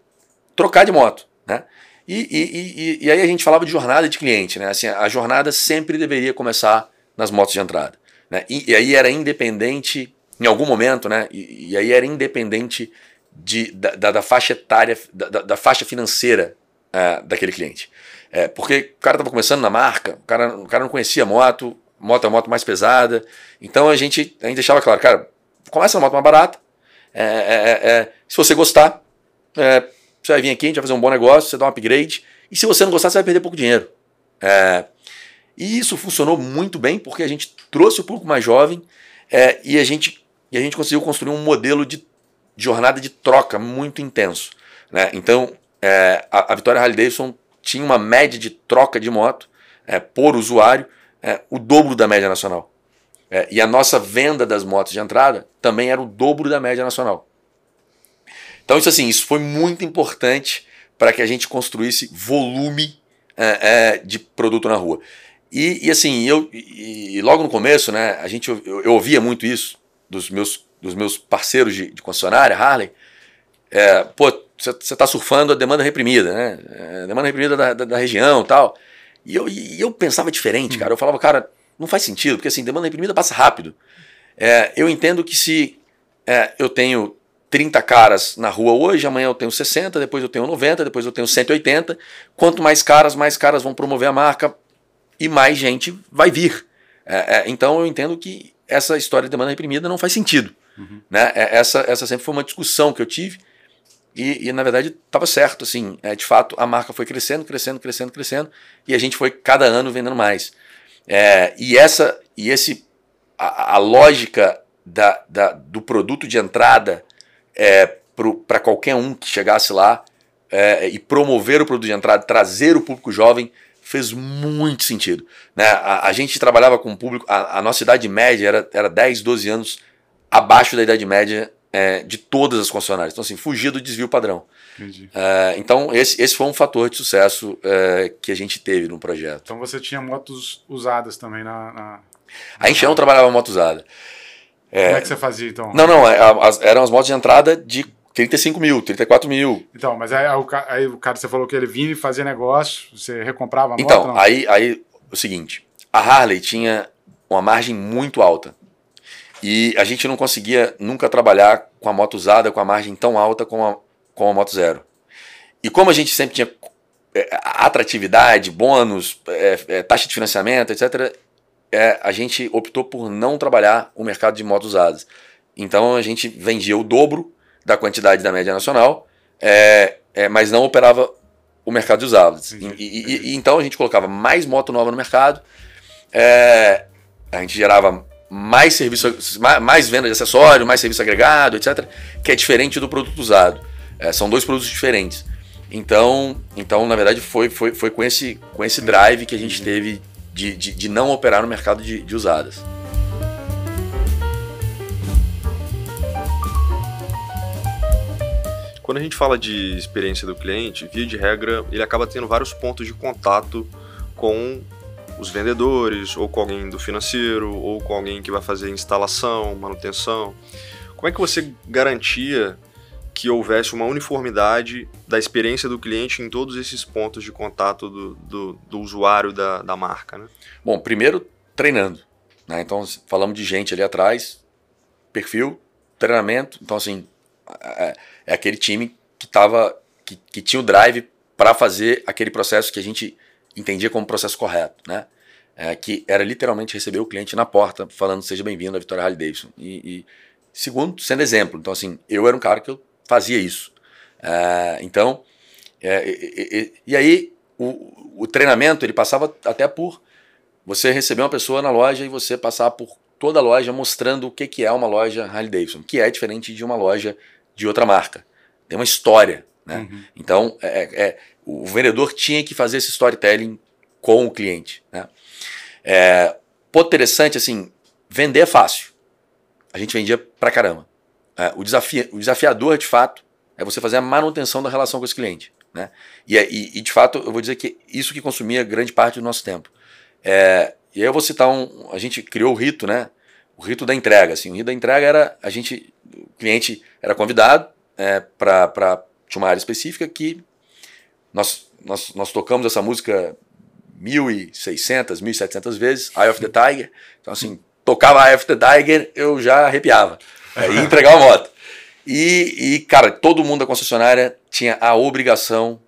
trocar de moto. Né? E, e, e, e, aí a gente falava de jornada de cliente. Né? Assim, a jornada sempre deveria começar nas motos de entrada. Né? E, aí era independente, em algum momento, né? e, aí era independente de, da, da, da faixa etária, da, da faixa financeira uh, daquele cliente. É, porque o cara estava começando na marca, o cara, o cara não conhecia moto, moto é uma moto mais pesada. Então a gente, a gente deixava claro, cara, começa na moto mais barata. É, é, é, é se você gostar, é, você vai vir aqui, a gente vai fazer um bom negócio, você dá um upgrade, e se você não gostar, você vai perder pouco dinheiro. É, e isso funcionou muito bem porque a gente trouxe o público mais jovem é, e, a gente, e a gente conseguiu construir um modelo de, jornada de troca muito intenso. Né? Então, é, a, a Vitória Harley Davidson tinha uma média de troca de moto é, por usuário é, o dobro da média nacional. É, e a nossa venda das motos de entrada também era o dobro da média nacional. Então, isso assim, isso foi muito importante para que a gente construísse volume é, é, de produto na rua. E, e assim, eu e, e logo no começo, né, a gente eu, eu, ouvia muito isso dos meus, dos meus parceiros de, de concessionária, Harley. É, pô, você está surfando a demanda reprimida, né? É, demanda reprimida da, da, da região tal. E eu, e eu pensava diferente, hum. cara. Eu falava, cara, não faz sentido, porque assim, demanda reprimida passa rápido. É, eu entendo que se é, eu tenho 30 caras na rua hoje, amanhã eu tenho 60, depois eu tenho 90, depois eu tenho 180. Quanto mais caras, mais caras vão promover a marca e mais gente vai vir. É, é, então eu entendo que essa história de demanda reprimida não faz sentido. Uhum. Né? É, essa, essa sempre foi uma discussão que eu tive. E, e na verdade estava certo, assim, é, de fato a marca foi crescendo, crescendo, crescendo, crescendo, e a gente foi cada ano vendendo mais. É, e essa e esse a, a lógica da, da, do produto de entrada é, para qualquer um que chegasse lá é, e promover o produto de entrada, trazer o público jovem fez muito sentido. Né? A, a gente trabalhava com o público, a, a, nossa idade média era, era 10, 12 anos abaixo da idade média é, de todas as concessionárias. Então, assim, fugir do desvio padrão. É, então, esse, esse foi um fator de sucesso é, que a gente teve no projeto. Então, você tinha motos usadas também na. na... A gente não trabalhava moto usada. É, Como é que você fazia então? Não, não, é, as, eram as motos de entrada de 35 mil, 34 mil. Então, mas aí, aí, o cara, você falou que ele vinha e fazia negócio, você recomprava a moto? Então, aí, aí o seguinte, a Harley tinha uma margem muito alta. E a gente não conseguia nunca trabalhar com a moto usada com a margem tão alta como a, com a moto zero. E como a gente sempre tinha é, atratividade, bônus, é, é, taxa de financiamento, etc., é, a gente optou por não trabalhar o mercado de motos usadas. Então a gente vendia o dobro da quantidade da média nacional, é, é, mas não operava o mercado de usados. E, e, e, então a gente colocava mais moto nova no mercado, a gente gerava mais serviço, mais venda de acessório, mais serviço agregado, etc., que é diferente do produto usado. É, são dois produtos diferentes. Então, então na verdade, foi, foi, foi com, esse, com esse drive que a gente teve de, de, de não operar no mercado de, de usadas. Quando a gente fala de experiência do cliente, via de regra, ele acaba tendo vários pontos de contato com os vendedores, ou com alguém do financeiro, ou com alguém que vai fazer instalação, manutenção. Como é que você garantia que houvesse uma uniformidade da experiência do cliente em todos esses pontos de contato do, do, do usuário da, da marca? Né? Bom, primeiro treinando. Né? Então, falamos de gente ali atrás, perfil, treinamento. Então, assim, é, é aquele time que, tava, que, que tinha o drive para fazer aquele processo que a gente entendia como processo correto, né? É, que era literalmente receber o cliente na porta falando seja bem-vindo à Vitória Harley Davidson. E, e, segundo, sendo exemplo. Então, assim, eu era um cara que eu fazia isso. É, então, é, e, e, e, aí o, o treinamento ele passava até por você receber uma pessoa na loja e você passar por toda a loja mostrando o que, que é uma loja Harley Davidson, que é diferente de uma loja de outra marca. Tem uma história. Né? Uhum. Então, é, é, o vendedor tinha que fazer esse storytelling com o cliente. Né? É, interessante, assim, vender é fácil. A gente vendia pra caramba. É, o, desafio, o desafiador, de fato, é você fazer a manutenção da relação com esse cliente. Né? E, é, e, e, de fato, eu vou dizer que isso que consumia grande parte do nosso tempo. É, e aí eu vou citar um. A gente criou o rito, né? O rito da entrega. Assim, o rito da entrega era a gente. O cliente era convidado é, para uma área específica que nós, nós, nós tocamos essa música 1.600, 1.700 vezes, Eye of the Tiger. Então, assim, tocava Eye of the Tiger, eu já arrepiava. E entregava a moto. E, e, cara, todo mundo da concessionária tinha a obrigação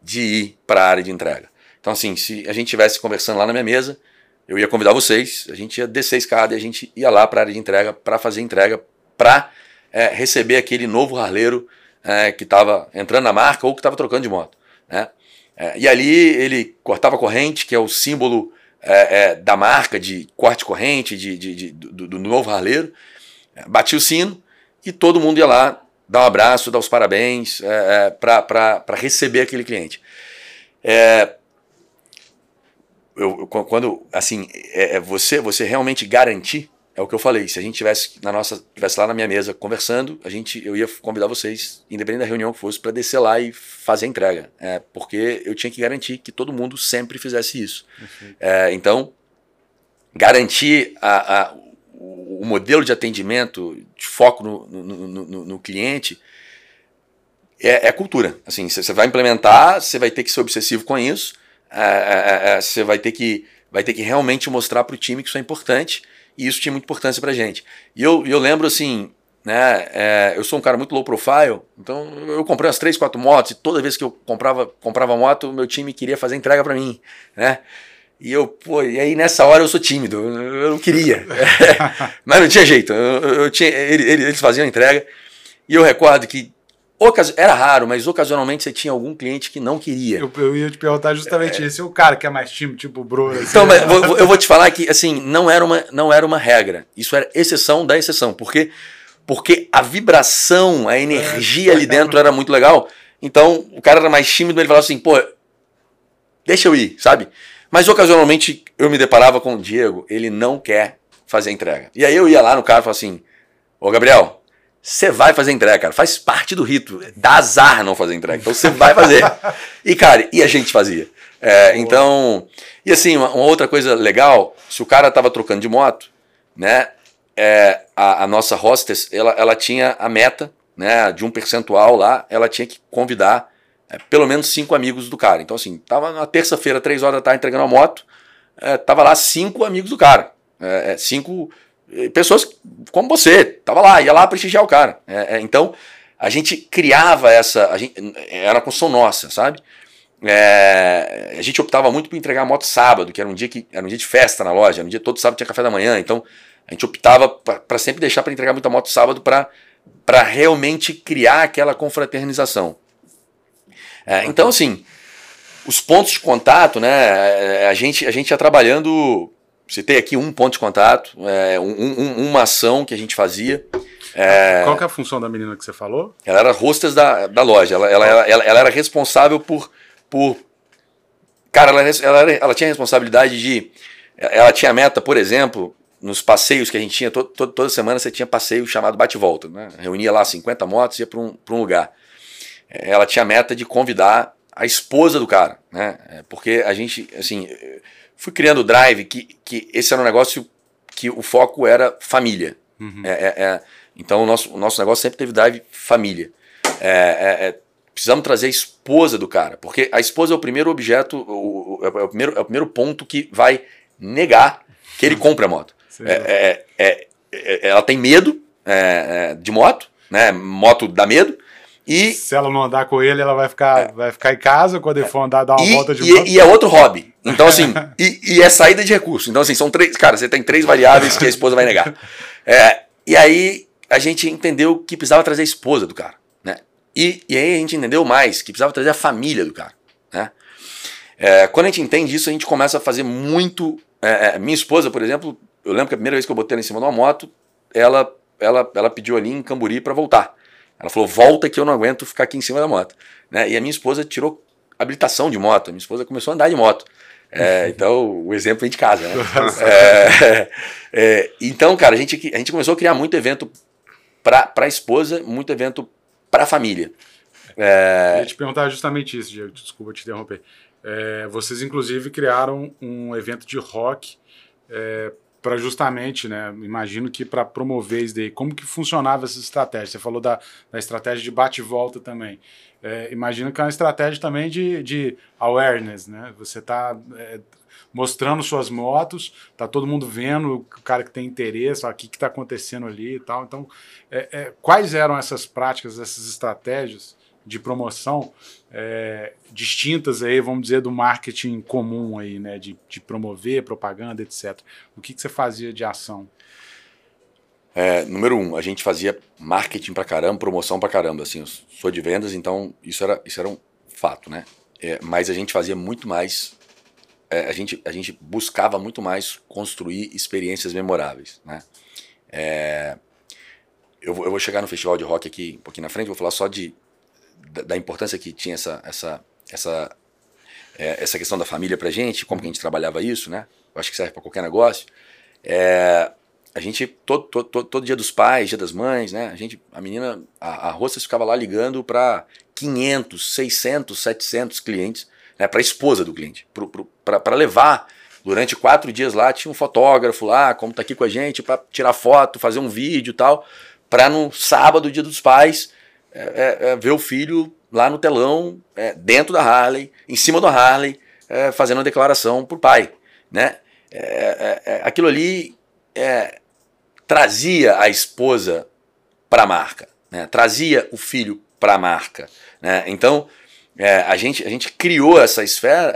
de ir para a área de entrega. Então, assim, se a gente estivesse conversando lá na minha mesa, eu ia convidar vocês, a gente ia descer a escada e a gente ia lá para a área de entrega para fazer entrega, para é, receber aquele novo harleiro é, que estava entrando na marca ou que estava trocando de moto. Né? É, e ali ele cortava corrente, que é o símbolo é, é, da marca de corte corrente, de, de, de do, do, novo harleiro, batia o sino e todo mundo ia lá dar um abraço, dar os parabéns é, para receber aquele cliente. Eu, quando assim é, você você realmente garantir é o que eu falei. Se a gente tivesse na nossa, tivesse lá na minha mesa conversando, a gente, eu ia convidar vocês, independente da reunião que fosse, para descer lá e fazer a entrega, é, porque eu tinha que garantir que todo mundo sempre fizesse isso. É, então, garantir a, a, o modelo de atendimento, de foco no, no, no, no cliente, é, é, cultura. Assim, você vai implementar, você vai ter que ser obsessivo com isso, é, é, é, você vai ter que vai ter que realmente mostrar para o time que isso é importante e isso tinha muita importância pra gente. E eu, eu lembro assim, né, é, eu sou um cara muito low profile, então eu comprei umas três, quatro motos e toda vez que eu comprava, comprava moto, meu time queria fazer entrega para mim, né? E eu, pô, e aí nessa hora eu sou tímido, eu não queria. Mas não tinha jeito, eu, eu tinha, eles faziam entrega. E eu recordo que era raro, mas ocasionalmente você tinha algum cliente que não queria. Eu, eu ia te perguntar justamente é... isso. E o cara que é mais tímido, tipo o Bruno. Assim, então, mas eu vou te falar que assim, não era, uma, não era uma regra. Isso era exceção da exceção. Porque, porque a vibração, a energia é, ali dentro era muito legal. Então, o cara era mais tímido, ele falava assim, pô, deixa eu ir, sabe? Mas ocasionalmente eu me deparava com o Diego, ele não quer fazer entrega. E aí eu ia lá no cara e falava assim, ô Gabriel, você vai fazer entrega, cara. Faz parte do rito. Dá azar não fazer entrega. Então você vai fazer. E, cara, e a gente fazia. É, então, e assim, uma, uma, outra coisa legal, se o cara tava trocando de moto, né, é, a, a, nossa hostess, ela, ela tinha a meta, né, de um percentual lá, ela tinha que convidar é, pelo menos cinco amigos do cara. Então, assim, tava na terça-feira, três horas da tarde, entregando a moto, é, tava lá cinco amigos do cara. É, é, cinco pessoas como você, tava lá, ia lá prestigiar o cara. É, é, então, a gente criava essa. A gente, era a construção nossa, sabe? É, a gente optava muito por entregar a moto sábado, que era um dia que era um dia de festa na loja, era um dia todo sábado tinha café da manhã, então a gente optava para sempre deixar para entregar muita moto sábado para realmente criar aquela confraternização. É, então, assim, os pontos de contato, né? A gente, a gente ia trabalhando Citei aqui um ponto de contato, é, um, um, uma ação que a gente fazia. É, Qual que é a função da menina que você falou? Ela era hostess da, da loja. Ela, ela, ela, ela era responsável por. por cara, ela, ela, ela tinha responsabilidade de. Ela tinha meta, por exemplo, nos passeios que a gente tinha, to, to, toda semana você tinha passeio chamado bate-volta. Né? Reunia lá 50 motos e ia para um, um lugar. Ela tinha meta de convidar a esposa do cara, né? Porque a gente, assim, fui criando o drive que, que esse era um negócio que o foco era família. Uhum. É, é, é, então o nosso, o nosso negócio sempre teve drive família. É, é, é, precisamos trazer a esposa do cara, porque a esposa é o primeiro objeto, o, o, é, o primeiro, é o primeiro ponto que vai negar que ele compre a moto. ela tem medo de moto, né? Moto dá medo. E, Se ela não andar com ele, ela vai ficar, é. vai ficar em casa, quando ele for andar, dar uma e, volta de e, e é outro hobby. Então, assim, e, e, é saída de recurso. Então, assim, são três. Cara, você tem três variáveis que a esposa vai negar. É, e aí a gente entendeu que precisava trazer a esposa do cara. Né? E, e aí a gente entendeu mais que precisava trazer a família do cara. Né? É, quando a gente entende isso, a gente começa a fazer muito. É, é minha esposa, por exemplo, eu lembro que a primeira vez que eu botei ela em cima de uma moto, ela, ela, ela pediu ali em Camburi para voltar. Ela falou: volta que eu não aguento ficar aqui em cima da moto. Né? E a minha esposa tirou habilitação de moto. A minha esposa começou a andar de moto. É, então, o exemplo vem de casa. Né? É, é, então, cara, a gente, a gente começou a criar muito evento para a esposa, muito evento para a família. É... Eu ia te perguntar justamente isso, Diego, desculpa te interromper. É, vocês, inclusive, criaram um evento de rock é, para justamente, né, imagino que para promover isso daí, como que funcionava essa estratégia? Você falou da, da estratégia de bate-volta também. É, imagino que é uma estratégia também de, de awareness, né? Você está é, mostrando suas motos, tá todo mundo vendo o cara que tem interesse, o que está acontecendo ali e tal. Então, é, é, quais eram essas práticas, essas estratégias de promoção é, distintas aí, vamos dizer, do marketing comum aí, né? De, de promover, propaganda, etc. O que, que você fazia de ação? É, número um, a gente fazia marketing pra caramba, promoção pra caramba. Assim, eu sou de vendas, então isso era, isso era um fato, né? É, mas a gente fazia muito mais. É, a, gente, a gente buscava muito mais construir experiências memoráveis, né? É, eu, vou, chegar no festival de rock aqui um pouquinho na frente, vou falar só de, da, importância que tinha essa, essa, essa, é, essa questão da família pra gente, como que a gente trabalhava isso, né? Eu acho que serve para qualquer negócio. É, a gente, todo, todo, todo, dia dos pais, dia das mães, né? A gente, a menina, a, a ficava lá ligando para 500, 600, 700 clientes, né? Para a esposa do cliente, para levar durante quatro dias lá tinha um fotógrafo lá, como tá aqui com a gente, para tirar foto, fazer um vídeo e tal, para no sábado, dia dos pais, é, é, é, ver o filho lá no telão, é, dentro da Harley, em cima do Harley, é, fazendo uma declaração pro pai, né? É, aquilo ali trazia a esposa para a marca, né? trazia o filho para a marca. Né? Então, a, gente, a gente criou essa esfera,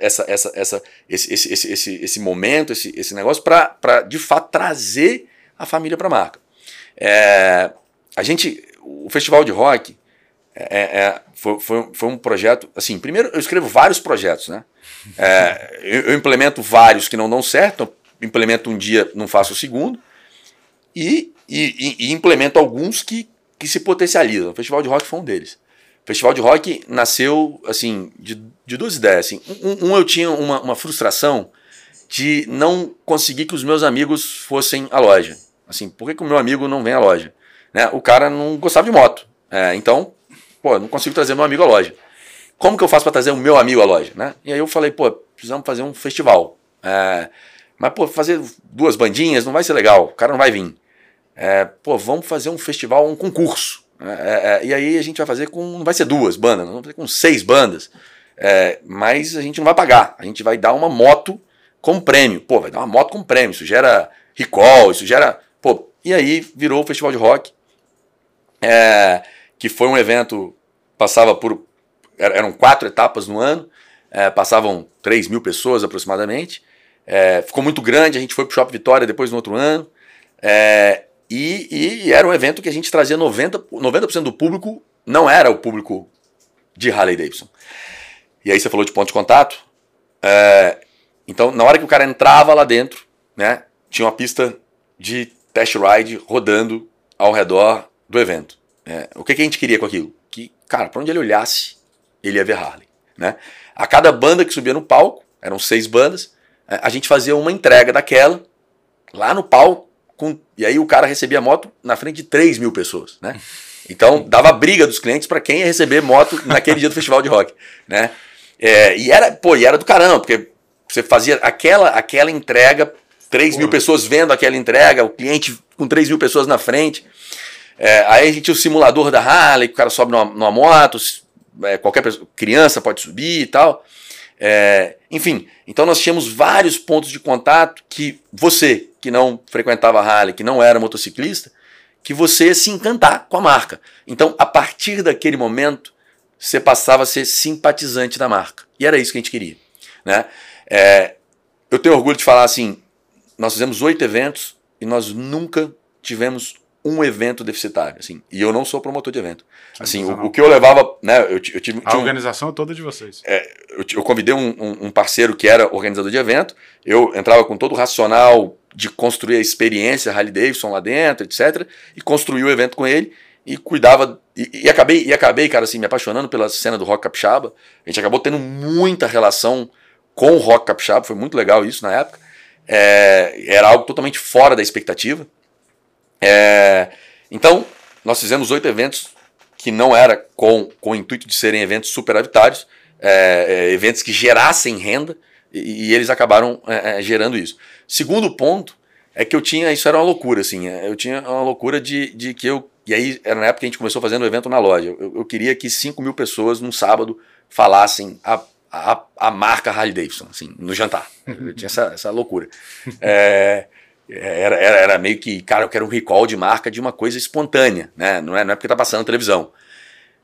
essa, essa, essa, esse, esse, esse, esse, esse momento, esse, esse negócio, para de fato trazer a família para a marca. A gente, o festival de rock é, é, foi, foi, foi, um projeto. Assim, primeiro eu escrevo vários projetos, né? É, eu, eu, implemento vários que não dão certo, implemento um dia, não faço o segundo, e, e, e implemento alguns que, que se potencializam. O festival de rock foi um deles. O festival de rock nasceu assim de, de duas ideias. Assim. Um, um eu tinha uma, uma frustração de não conseguir que os meus amigos fossem à loja. Assim, por que, que o meu amigo não vem à loja? Né? O cara não gostava de moto. É, então, pô, não consigo trazer meu amigo à loja. Como que eu faço para trazer o meu amigo à loja? Né? E aí eu falei, pô, precisamos fazer um festival. É, mas, pô, fazer duas bandinhas não vai ser legal, o cara não vai vir. É, pô, vamos fazer um festival, um concurso. É, é, é e aí a gente vai fazer com. Não vai ser duas bandas, vamos fazer com seis bandas. É, mas a gente não vai pagar. A gente vai dar uma moto como prêmio. Pô, vai dar uma moto como prêmio. Isso gera recall, isso gera. Pô, e aí virou o festival de rock. É, que foi um evento, passava por. Eram quatro etapas no ano, é, passavam 3 mil pessoas aproximadamente. É, ficou muito grande, a gente foi pro Shopping Vitória depois no outro ano. É, e, e, era um evento que a gente trazia 90%, 90 do público, não era o público de Harley Davidson. E aí você falou de ponto de contato. É, então, na hora que o cara entrava lá dentro, né, tinha uma pista de test ride rodando ao redor do evento. É, o que, que, a gente queria com aquilo? Que, cara, para onde ele olhasse, ele ia ver Harley. Né? A cada banda que subia no palco, eram seis bandas, é, a gente fazia uma entrega daquela lá no palco, com, e aí o cara recebia moto na frente de 3 mil pessoas. Né? Então dava briga dos clientes para quem ia receber moto naquele dia do festival de rock. Né? É, e era, pô, e era do caramba, porque você fazia aquela, aquela entrega, 3 mil pessoas vendo aquela entrega, o cliente com 3 mil pessoas na frente. É, aí a gente tinha o simulador da Harley, que o cara sobe numa, numa moto, é, qualquer pessoa, criança pode subir e tal. É, enfim, então nós tínhamos vários pontos de contato que você, que não frequentava Harley, que não era motociclista, que você ia se encantar com a marca. Então, a partir daquele momento, você passava a ser simpatizante da marca. E era isso que a gente queria. Né? É, eu tenho orgulho de falar assim: nós fizemos oito eventos e nós nunca tivemos um evento deficitário, assim. E eu não sou promotor de evento. Assim, o, o, que eu levava, né, eu, eu tive... A organização um, é toda de vocês. É, eu, eu, convidei um, um, um, parceiro que era organizador de evento, eu entrava com todo o racional de construir a experiência Harley Davidson lá dentro, etc, e construí o evento com ele e cuidava e, e, acabei e acabei, cara, assim, me apaixonando pela cena do rock capixaba. A gente acabou tendo muita relação com o rock capixaba, foi muito legal isso na época. É, era algo totalmente fora da expectativa. É, então, nós fizemos oito eventos que não era com, com o intuito de serem eventos superavitários, é, é, eventos que gerassem renda, e, e eles acabaram é, é, gerando isso. Segundo ponto é que eu tinha, isso era uma loucura, assim, é, eu tinha uma loucura de, de que eu, e aí era na época que a gente começou fazendo o evento na loja, eu, eu queria que 5 mil pessoas num sábado falassem a, a, a marca Harley Davidson, assim, no jantar. Eu tinha essa, essa loucura. É, era, era, era, meio que, cara, eu quero um recall de marca de uma coisa espontânea, né? Não é, não é porque tá passando na televisão.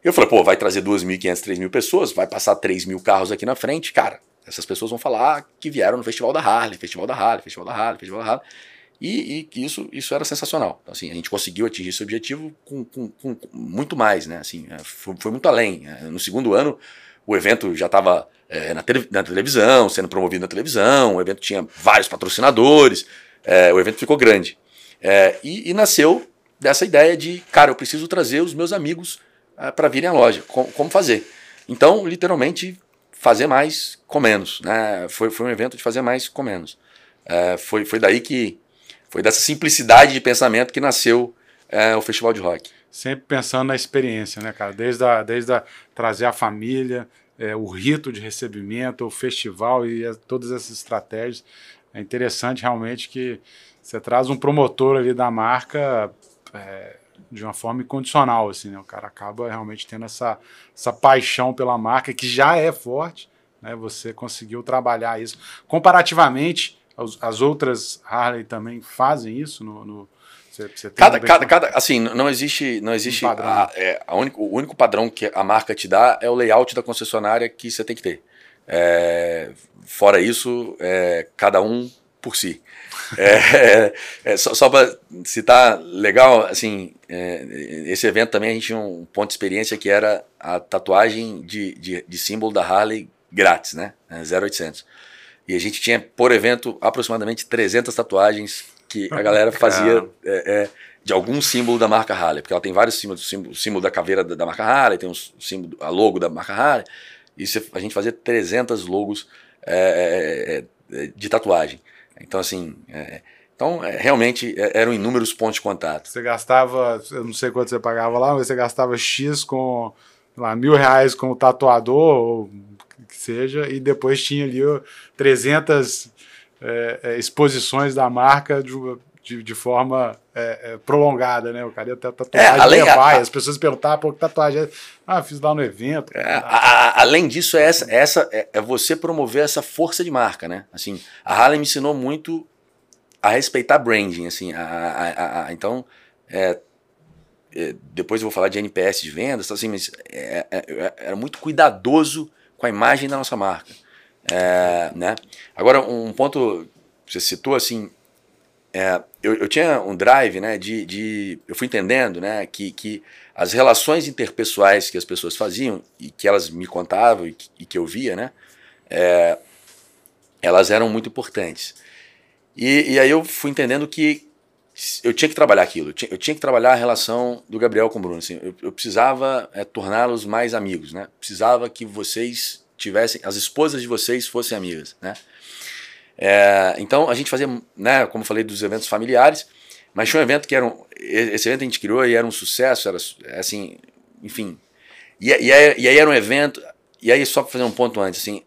Eu falei, pô, vai trazer 2.500, 3.000 pessoas, vai passar 3 mil carros aqui na frente, cara. Essas pessoas vão falar que vieram no Festival da Harley, Festival da Harley, Festival da Harley, Festival da Harley. E, e isso, isso era sensacional. Então, assim, a gente conseguiu atingir esse objetivo com, com, com muito mais, né? Assim, é, foi, foi, muito além. É, no segundo ano, o evento já estava é, na, na, televisão, sendo promovido na televisão, o evento tinha vários patrocinadores, é, o evento ficou grande. É, e, e, nasceu dessa ideia de, cara, eu preciso trazer os meus amigos é, para virem à loja. Com, como fazer? Então, literalmente, fazer mais com menos. Né? Foi, foi um evento de fazer mais com menos. foi, foi daí que foi dessa simplicidade de pensamento que nasceu é, o Festival de Rock. Sempre pensando na experiência, né, cara? Desde a, desde a trazer a família, é, o rito de recebimento, o festival e a, todas essas estratégias. É interessante realmente que você traz um promotor ali da marca é, de uma forma incondicional, assim, né? O cara acaba realmente tendo essa, essa paixão pela marca que já é forte, né? Você conseguiu trabalhar isso. Comparativamente, as, as outras Harley também fazem isso no, no você, você cada, cada, cada, assim, não existe, não existe um a, é, a único, o único padrão que a marca te dá é o layout da concessionária que você tem que ter. É, fora isso, é, cada um por si. É, é, é, só, só para citar, legal, assim, é, esse evento também a gente tinha um ponto de experiência que era a tatuagem de, de, de símbolo da Harley grátis, né? 0800. E a gente tinha, por evento, aproximadamente 300 tatuagens que a galera fazia é, é, de algum símbolo da marca Harley, porque ela tem vários símbolos, o símbolo, símbolo da caveira da, da, marca Harley, tem um símbolo, a logo da marca Harley, e a gente fazia 300 logos é, é, é, de tatuagem. Então, assim, então, realmente eram inúmeros pontos de contato. Você gastava, eu não sei quanto você pagava lá, mas você gastava X com lá, mil reais com o tatuador, ou que seja, e depois tinha ali 300 é, é, exposições da marca de, de, de forma é, é, prolongada, né? O cara ia ter tatuagem, é, além, vai, a, as pessoas perguntavam, por que tatuagem? Ah, fiz lá no evento. É, a, a, além disso, é essa, essa é, é, você promover essa força de marca, né? Assim, a Harley me ensinou muito a respeitar branding, assim, a, então, é, depois eu vou falar de NPS de vendas, assim, mas era muito cuidadoso com a imagem da nossa marca. É, né? Agora, um ponto, você citou assim, é, eu, eu, tinha um drive né, de, de. Eu fui entendendo né, que, que as relações interpessoais que as pessoas faziam e que elas me contavam e que, e que eu via, né, é, elas eram muito importantes. E, e, aí eu fui entendendo que eu tinha que trabalhar aquilo, eu tinha, eu tinha que trabalhar a relação do Gabriel com o Bruno. Assim, eu, eu precisava é, torná-los mais amigos, né? precisava que vocês tivessem, as esposas de vocês fossem amigas, né? É, então a gente fazia, né, como falei, dos eventos familiares, mas tinha um evento que era um, esse evento a gente criou e era um sucesso, era assim, enfim. E, e, aí, e aí era um evento, e aí só para fazer um ponto antes, assim,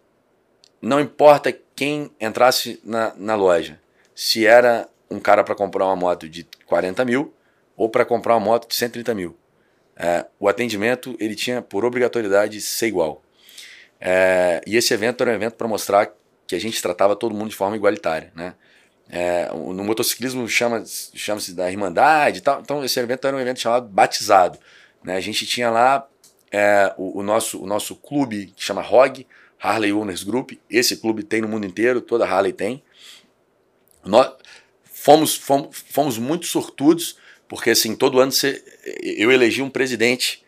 não importa quem entrasse na, na loja, se era um cara para comprar uma moto de 40 mil ou para comprar uma moto de 130 mil. É, o atendimento ele tinha por obrigatoriedade ser igual. É, e esse evento era um evento para mostrar que a gente tratava todo mundo de forma igualitária, né? É, no motociclismo chama-se chama da Irmandade e tal, então esse evento era um evento chamado Batizado. Né? A gente tinha lá é, o, o, nosso, o nosso clube que chama ROG, Harley Owners Group, esse clube tem no mundo inteiro, toda Harley tem. Nós fomos, fomos, fomos muito sortudos, porque assim, todo ano eu elegi um presidente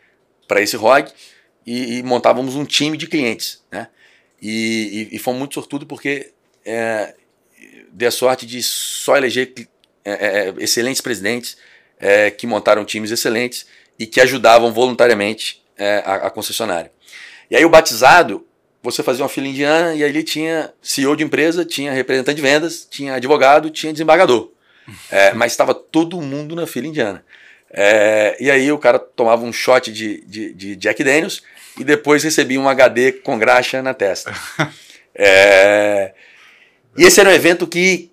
para esse ROG, e, e montávamos um time de clientes, né? E, e, e fomos muito sortudos porque é, dei a sorte de só eleger é, é, é, excelentes presidentes é, que montaram times excelentes e que ajudavam voluntariamente é, a, a, concessionária. E aí o batizado, você fazia uma fila indiana e ali tinha CEO de empresa, tinha representante de vendas, tinha advogado, tinha desembargador. mas estava todo mundo na fila indiana. E aí o cara tomava um shot de, de, de Jack Daniels e depois recebi um HD com graxa na testa. é... E esse era um evento que,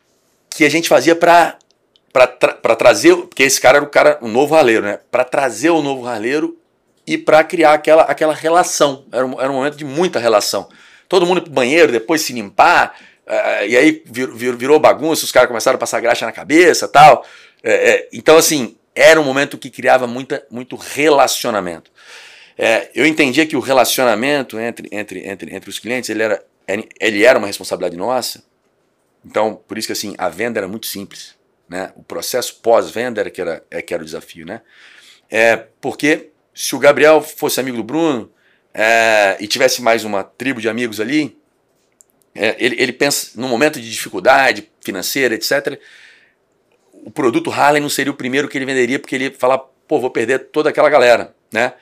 que a gente fazia para para trazer, porque esse cara era o cara, o novo raleiro, né? Para trazer o novo raleiro e para criar aquela, aquela relação. Era um, era um momento de muita relação. Todo mundo pro banheiro, depois se limpar, uh, e aí vir, vir, virou bagunça, os caras começaram a passar graxa na cabeça tal. É, é, então, assim, era um momento que criava muita, muito relacionamento. É, eu entendia que o relacionamento entre, entre, entre, entre os clientes ele era, ele era uma responsabilidade nossa. Então, por isso que assim, a venda era muito simples. né? O processo pós-venda era que era, é que era o desafio, né? É, porque se o Gabriel fosse amigo do Bruno é, e tivesse mais uma tribo de amigos ali, é, ele, ele pensa no momento de dificuldade financeira, etc. O produto Harley não seria o primeiro que ele venderia, porque ele ia falar, pô, vou perder toda aquela galera, né?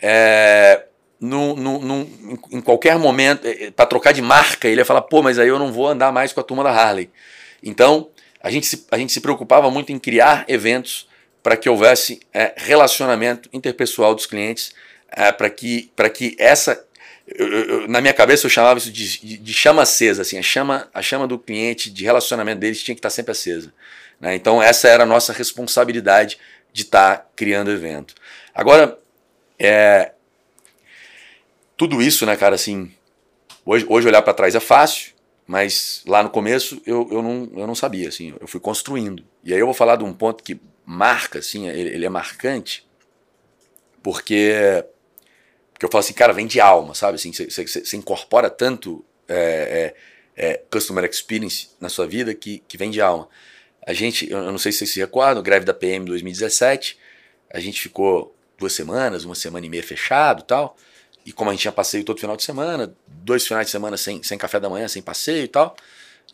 É, no, no, no, em qualquer momento, é, para trocar de marca, ele ia falar, pô, mas aí eu não vou andar mais com a turma da Harley. Então, a gente se, a gente se preocupava muito em criar eventos para que houvesse é, relacionamento interpessoal dos clientes, é, para que, que essa eu, eu, na minha cabeça eu chamava isso de, de, de, chama acesa, assim, a chama, a chama do cliente, de relacionamento deles tinha que estar sempre acesa. Né? Então essa era a nossa responsabilidade de estar criando evento. Agora, é, tudo isso, né, cara, assim, hoje, hoje olhar para trás é fácil, mas lá no começo eu, eu, não, eu não sabia, assim, eu fui construindo. E aí eu vou falar de um ponto que marca, assim, ele, ele é marcante, porque porque eu falo assim, cara, vem de alma, sabe? Assim, você incorpora tanto é, é, é, customer experience na sua vida que, que vem de alma. A gente, eu não sei se vocês se recordam, greve da PM 2017, a gente ficou duas semanas, uma semana e meia fechado tal. E como a gente tinha passeio todo final de semana, dois finais de semana sem, sem café da manhã, sem passeio e tal.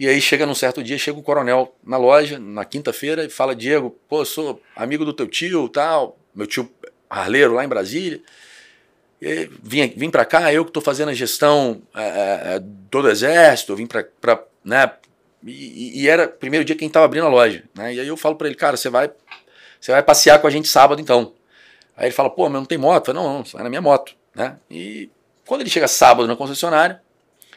E aí chega num certo dia, chega um coronel na loja, na quinta-feira, e fala, Diego, pô, sou amigo do teu tio tal, meu tio arleiro lá em Brasília vim, vim para cá, eu que estou fazendo a gestão é, é, do exército, vim para. Né, e, e, era o primeiro dia que a gente estava abrindo a loja. Né, e aí eu falo para ele, cara, você vai, você vai passear com a gente sábado então. Aí ele fala, pô, mas não tem moto? Eu falo, não, não, vai na minha moto. Né? E quando ele chega sábado na concessionária,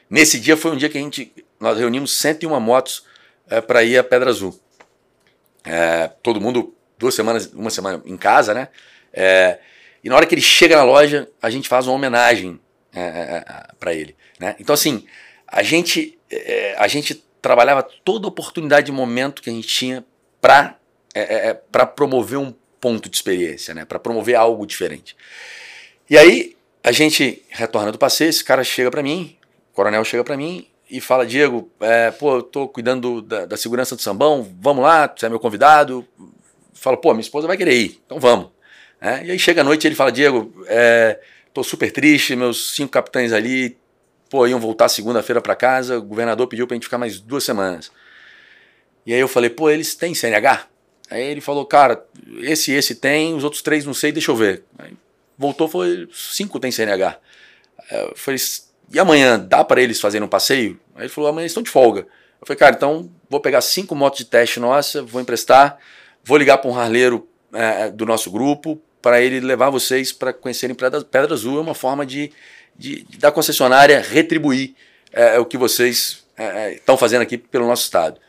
nesse dia foi um dia que a gente, nós reunimos 101 motos é, para ir a Pedra Azul. É, todo mundo, duas semanas, uma semana em casa, né? É, e na hora que ele chega na loja, a gente faz uma homenagem é, é, é para ele. Né? Então, assim, a gente, é, a gente trabalhava toda oportunidade de momento que a gente tinha para é, é para promover um ponto de experiência, né? para promover algo diferente. E aí, a gente retorna do passeio, esse cara chega para mim, o coronel chega para mim e fala: Diego, é, pô, eu tô cuidando da, da, segurança do sambão, vamos lá, você é meu convidado. Fala, pô, minha esposa vai querer ir, então vamos. É, e aí chega a noite e ele fala, Diego, é, tô super triste, meus cinco capitães ali, pô, iam voltar segunda-feira para casa, o governador pediu pra gente ficar mais duas semanas. E aí eu falei, pô, eles têm CNH? Aí ele falou, cara, esse esse tem, os outros três não sei, deixa eu ver. Aí voltou, foi cinco tem CNH. Eu falei, e amanhã dá para eles fazerem um passeio? Aí ele falou, amanhã eles estão de folga. Eu falei, cara, então vou pegar cinco motos de teste nossa, vou emprestar, vou ligar para um harleiro é, do nosso grupo para ele levar vocês para conhecerem Pedra, Pedra Azul. É uma forma de, de, de da concessionária retribuir é, o que vocês estão é, é fazendo aqui pelo nosso estado.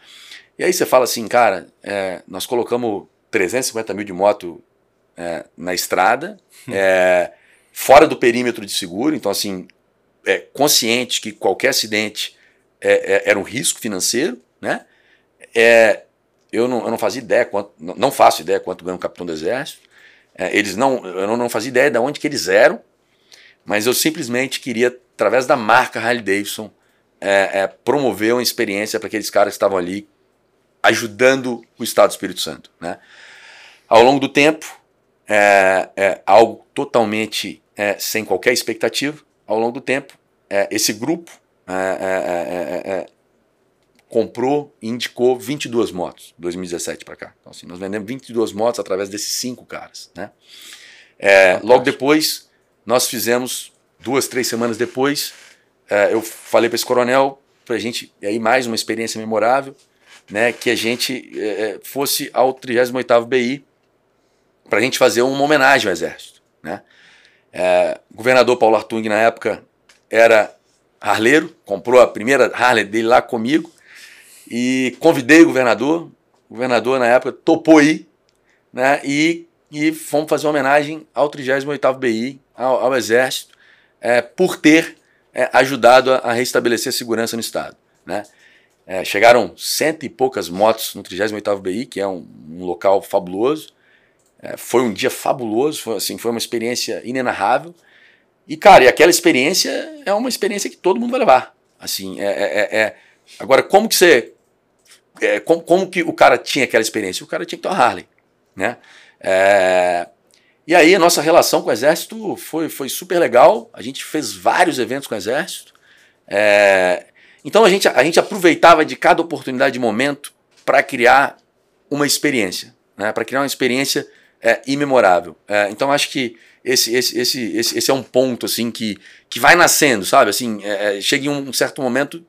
E aí você fala assim, cara, é, nós colocamos 350 mil de moto é, na estrada, hum. fora do perímetro de seguro, então assim, é, consciente que qualquer acidente era um risco financeiro, né? É, eu, não, eu não fazia ideia quanto, não faço ideia quanto ganha um capitão do exército. É, eles não, eu não fazia ideia de onde que eles eram, mas eu simplesmente queria, através da marca Harley Davidson, é, é, promover uma experiência para aqueles caras que estavam ali ajudando o Estado do Espírito Santo. Né? Ao longo do tempo, é, é algo totalmente é, sem qualquer expectativa, ao longo do tempo, é, esse grupo comprou e indicou 22 motos, 2017 para cá. Então, assim, nós vendemos 22 motos através desses cinco caras. Né? É, logo depois, nós fizemos, duas, três semanas depois, é, eu falei para esse coronel, para a gente, aí mais uma experiência memorável, né, que a gente é, é fosse ao 38º BI para a gente fazer uma homenagem ao Exército. Né? O governador Paulo Artung, na época, era harleiro, comprou a primeira Harley dele lá comigo, e convidei o governador, o governador na época topou ir, né, e, e fomos fazer uma homenagem ao 38º BI, ao, ao Exército, é, por ter é, ajudado a, a, restabelecer a segurança no Estado. Né. É, chegaram cento e poucas motos no 38º BI, que é um, um local fabuloso, é, foi um dia fabuloso, foi, assim, foi uma experiência inenarrável, e cara, e aquela experiência é uma experiência que todo mundo vai levar. Assim, é, é, é, Agora, como que você como, como, que o cara tinha aquela experiência? O cara tinha que ter uma Harley, né? É, e aí a nossa relação com o Exército foi, foi super legal, a gente fez vários eventos com o Exército, é, então a gente, a gente aproveitava de cada oportunidade de momento para criar uma experiência, né? para criar uma experiência é, imemorável. É, então acho que esse, esse, esse, esse, esse é um ponto assim que, que vai nascendo, sabe? Assim, é, é chega em um certo momento,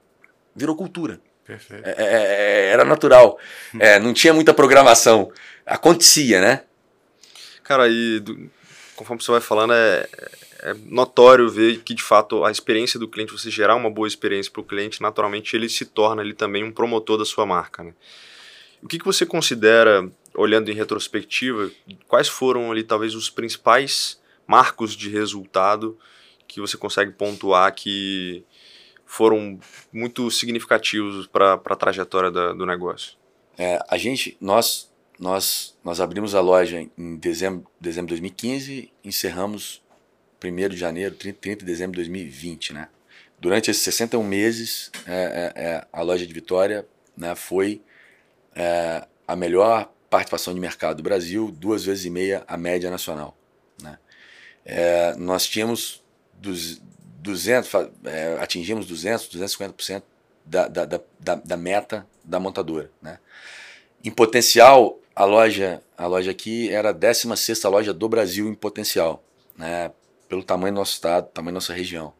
virou cultura. Perfeito. É, era natural. não tinha muita programação. Acontecia, né? Cara, do, conforme você vai falando, é, é notório ver que, de fato, a experiência do cliente, você gerar uma boa experiência para o cliente, naturalmente ele se torna ali também um promotor da sua marca. Né? O que, que você considera, olhando em retrospectiva, quais foram ali talvez os principais marcos de resultado que você consegue pontuar que foram muito significativos para a trajetória da, do negócio? É, a gente, nós, nós, nós abrimos a loja em dezembro, dezembro de 2015, encerramos 1 de janeiro, 30, 30 de dezembro de 2020, né? Durante esses 61 meses, é, é, é, a loja de Vitória né, foi é, a melhor participação de mercado do Brasil, duas vezes e meia a média nacional. Né? É, nós tínhamos dos, 200, é, atingimos 200, 250% da, da, da, da meta da montadora. Né? Em potencial, a loja, a loja aqui era a 16 loja do Brasil em potencial, né? pelo tamanho do nosso estado, tamanho da nossa região.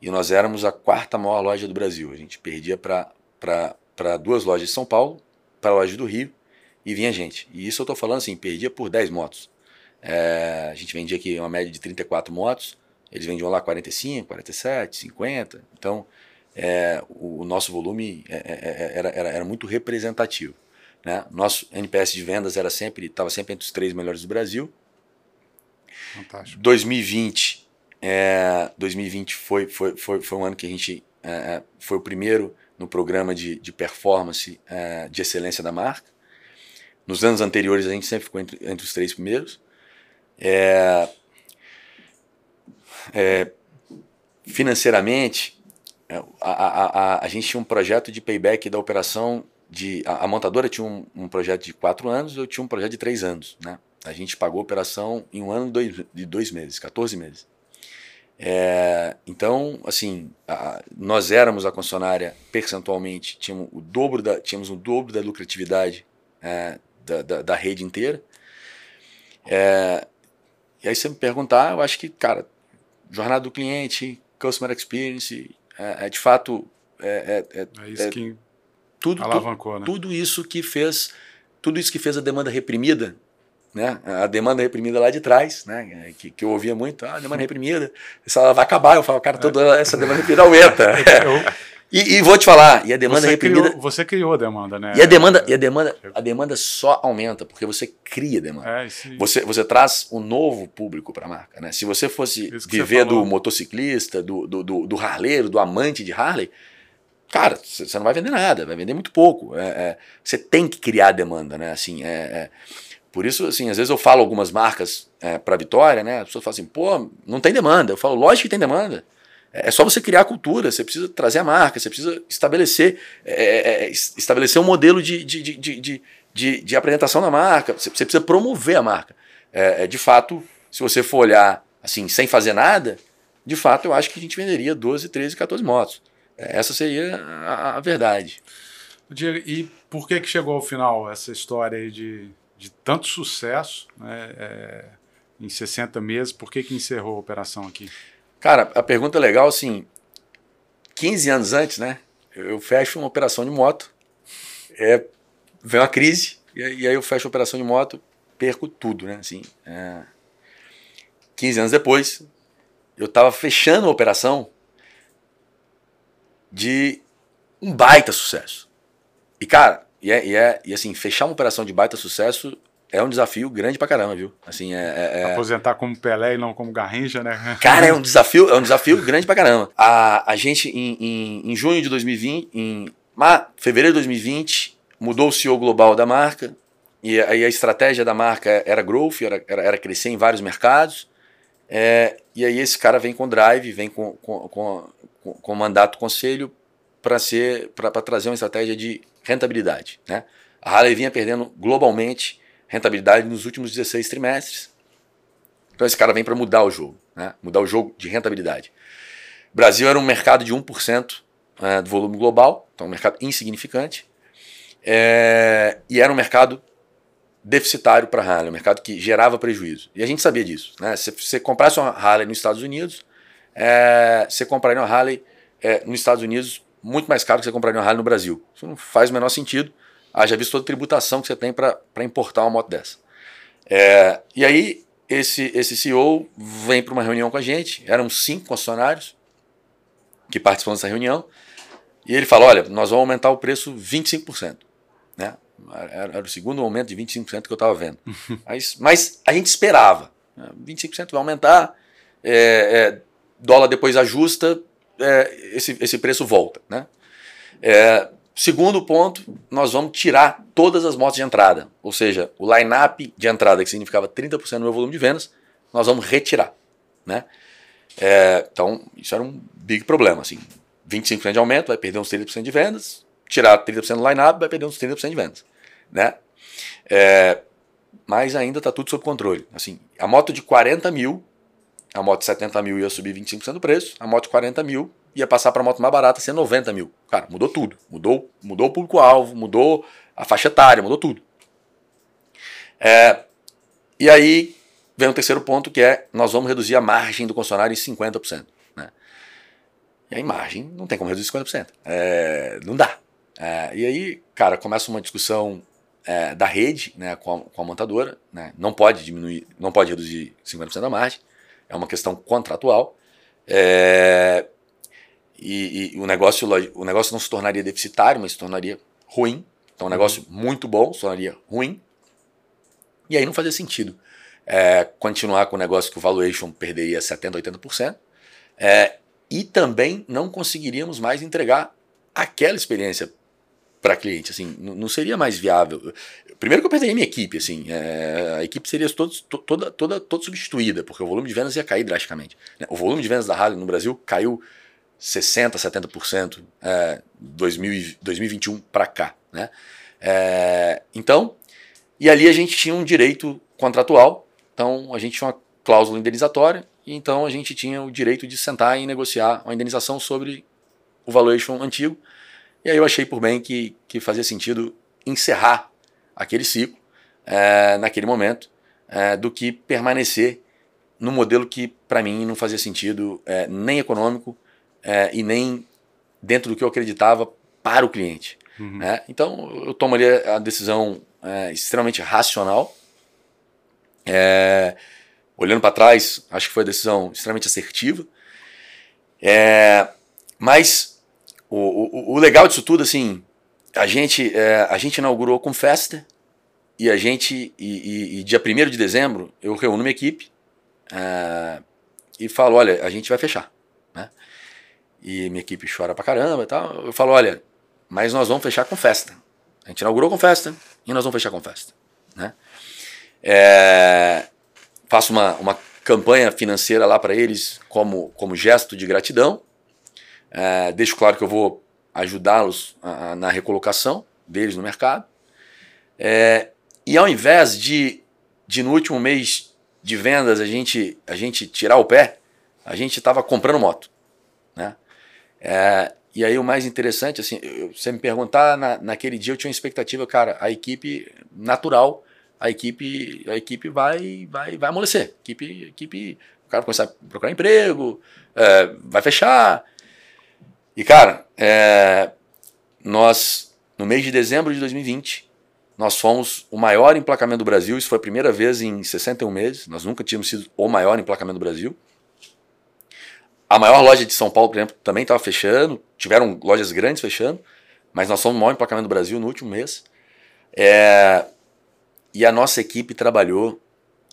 E nós éramos a quarta maior loja do Brasil. A gente perdia para duas lojas de São Paulo, para a loja do Rio, e vinha gente. E isso eu estou falando assim, perdia por 10 motos. É, a gente vendia aqui uma média de 34 motos, eles vendiam lá 45, 47, 50. Então, é, o, o, nosso volume é, é, é, era, era, era, muito representativo. Né? Nosso NPS de vendas era sempre estava sempre entre os três melhores do Brasil. Fantástico. 2020, é, 2020 foi, foi, foi, foi um ano que a gente é, foi o primeiro no programa de, de performance de excelência da marca. Nos anos anteriores a gente sempre ficou entre, entre os três primeiros. É, é, financeiramente, é, a, a, a, a, gente tinha um projeto de payback da operação de. A, a montadora tinha um, um, projeto de quatro anos, eu tinha um projeto de três anos. Né? A gente pagou a operação em um ano e dois, de dois meses, 14 meses. É, então, assim, nós éramos a concessionária percentualmente, tínhamos o dobro da, tínhamos o dobro da lucratividade é, da, da, da, rede inteira. É, e aí, se você me perguntar, eu acho que, cara, jornada do cliente, customer experience, é, é de fato é, é, é, é isso que tudo, alavancou, tudo, né? tudo isso que fez tudo isso que fez a demanda reprimida né? A demanda reprimida lá de trás, né? Que, que eu ouvia muito, ah, demanda reprimida, ela vai acabar. Eu falo, cara, toda essa demanda reprimida aumenta. e, e, vou te falar, e a demanda você reprimida. Criou, você criou a demanda, né? E a demanda, e a demanda, a demanda só aumenta porque você cria demanda. É, você, você traz um novo público para a marca, né? Se você fosse viver do motociclista, do, do, do, do harleiro, do amante de Harley, cara, você não vai vender nada, vai vender muito pouco. É, é, você tem que criar demanda, né? Assim, é, é por isso, assim, às vezes eu falo algumas marcas é, para Vitória, né? As pessoas falam assim, pô, não tem demanda. Eu falo, lógico que tem demanda. É, é só você criar a cultura, você precisa trazer a marca, você precisa estabelecer, é, é, é estabelecer um modelo de, de, de, de, de, apresentação da marca, você, você precisa promover a marca. É, de fato, se você for olhar assim, sem fazer nada, de fato eu acho que a gente venderia 12, 13, 14 motos. Essa seria a, a verdade. Diego, e por que, que chegou ao final essa história aí de de tanto sucesso né, é, em 60 meses, por que, que encerrou a operação aqui? Cara, a pergunta é legal, assim, 15 anos antes, né, eu fecho uma operação de moto, é, vem uma crise, e, aí eu fecho a operação de moto, perco tudo, né, assim, é, 15 anos depois, eu estava fechando a operação de um baita sucesso. E, cara, e, é, e, é, e assim, fechar uma operação de baita sucesso é um desafio grande pra caramba, viu? Assim, é, é, é, Aposentar como Pelé e não como Garrincha, né? Cara, é um desafio, é um desafio grande pra caramba. A, a gente, em, em, em junho de 2020, em ma, fevereiro de 2020, mudou o CEO global da marca. E aí a estratégia da marca era growth, era, era, era crescer em vários mercados. É, e aí esse cara vem com drive, vem com, com, com, com, mandato conselho para ser para trazer uma estratégia de rentabilidade. Né? A Harley vinha perdendo globalmente rentabilidade nos últimos 16 trimestres. Então esse cara vem para mudar o jogo, né? mudar o jogo de rentabilidade. O Brasil era um mercado de 1% é, do volume global, então um mercado insignificante. É, e era um mercado deficitário para a Harley, um mercado que gerava prejuízo. E a gente sabia disso. Né? Se você comprasse uma Harley nos Estados Unidos, é, você compraria uma Harley é, nos Estados Unidos muito mais caro que você compraria uma Harley no Brasil. Isso não faz o menor sentido. Haja visto toda a tributação que você tem para importar uma moto dessa. É, e aí, esse, esse CEO vem para uma reunião com a gente, eram cinco concessionários que participam dessa reunião, e ele fala: olha, nós vamos aumentar o preço 25%. Né? Era, era o segundo aumento de 25% que eu estava vendo. mas, mas, a gente esperava. Né? 25% vai aumentar, é, é, dólar depois ajusta, é, esse, esse preço volta. Né? É, segundo ponto, nós vamos tirar todas as motos de entrada. Ou seja, o line-up de entrada, que significava 30% do meu volume de vendas, nós vamos retirar. Né? É, então, isso era um big problema. Assim, 25% de aumento, vai perder uns 30% de vendas. Tirar 30% do line-up, vai perder uns 30% de vendas. Né? É, mas ainda está tudo sob controle. Assim, a moto de 40 mil a moto de 70 mil ia subir 25% do preço, a moto de 40 mil ia passar para a moto mais barata ser 90 mil. Cara, mudou tudo. Mudou, mudou o público-alvo, mudou a faixa etária, mudou tudo. É, e aí vem o terceiro ponto que é nós vamos reduzir a margem do concessionário em 50%. Né? E aí margem não tem como reduzir 50%. É, não dá. É, e aí, cara, começa uma discussão é, da rede né, com, a, com a montadora. Né? Não pode diminuir, não pode reduzir 50% da margem é uma questão contratual. É, e, e, o, negócio, o negócio não se tornaria deficitário, mas se tornaria ruim. Então, um negócio uhum. muito bom se tornaria ruim. E aí não fazia sentido é, continuar com o negócio que o valuation perderia 70%, 80%. É, e também não conseguiríamos mais entregar aquela experiência para cliente, assim, não seria mais viável. Primeiro que eu perderia minha equipe, assim, é, a equipe seria toda, toda, toda substituída, porque o volume de vendas ia cair drasticamente. Né? O volume de vendas da Harley no Brasil caiu 60%, 70% é, 2000, 2021 para cá. Né? É, então, e ali a gente tinha um direito contratual, então a gente tinha uma cláusula indenizatória, e então a gente tinha o direito de sentar e negociar uma indenização sobre o valuation antigo, e aí eu achei por bem que, que fazia sentido encerrar aquele ciclo é, naquele momento, é, do que permanecer no modelo que para mim não fazia sentido é, nem econômico e nem dentro do que eu acreditava para o cliente. Uhum. Né? Então eu tomo ali a decisão extremamente racional. Olhando para trás, acho que foi a decisão extremamente assertiva. mas o, o, o, legal disso tudo, assim, a gente, é, a gente inaugurou com festa e a gente, e, e, e dia 1 de dezembro, eu reúno minha equipe é, e falo, olha, a gente vai fechar, né? E minha equipe chora pra caramba e tal. Eu falo, olha, mas nós vamos fechar com festa. A gente inaugurou com festa e nós vamos fechar com festa, né? É, faço uma, uma campanha financeira lá para eles como, como gesto de gratidão é, deixo claro que eu vou ajudá-los na recolocação deles no mercado. É, e ao invés de, de no último mês de vendas a gente, a gente tirar o pé, a gente estava comprando moto. Né? É, e aí o mais interessante, assim, você me perguntar, na, naquele dia eu tinha uma expectativa, cara, a equipe natural, a equipe, a equipe vai, vai, vai amolecer. A equipe, a equipe, o cara vai começar a procurar emprego, é, vai fechar, e cara, é, nós, no mês de dezembro de 2020, nós fomos o maior emplacamento do Brasil. Isso foi a primeira vez em 61 meses. Nós nunca tínhamos sido o maior emplacamento do Brasil. A maior loja de São Paulo, por exemplo, também estava fechando. Tiveram lojas grandes fechando. Mas nós somos o maior emplacamento do Brasil no último mês. É, e a nossa equipe trabalhou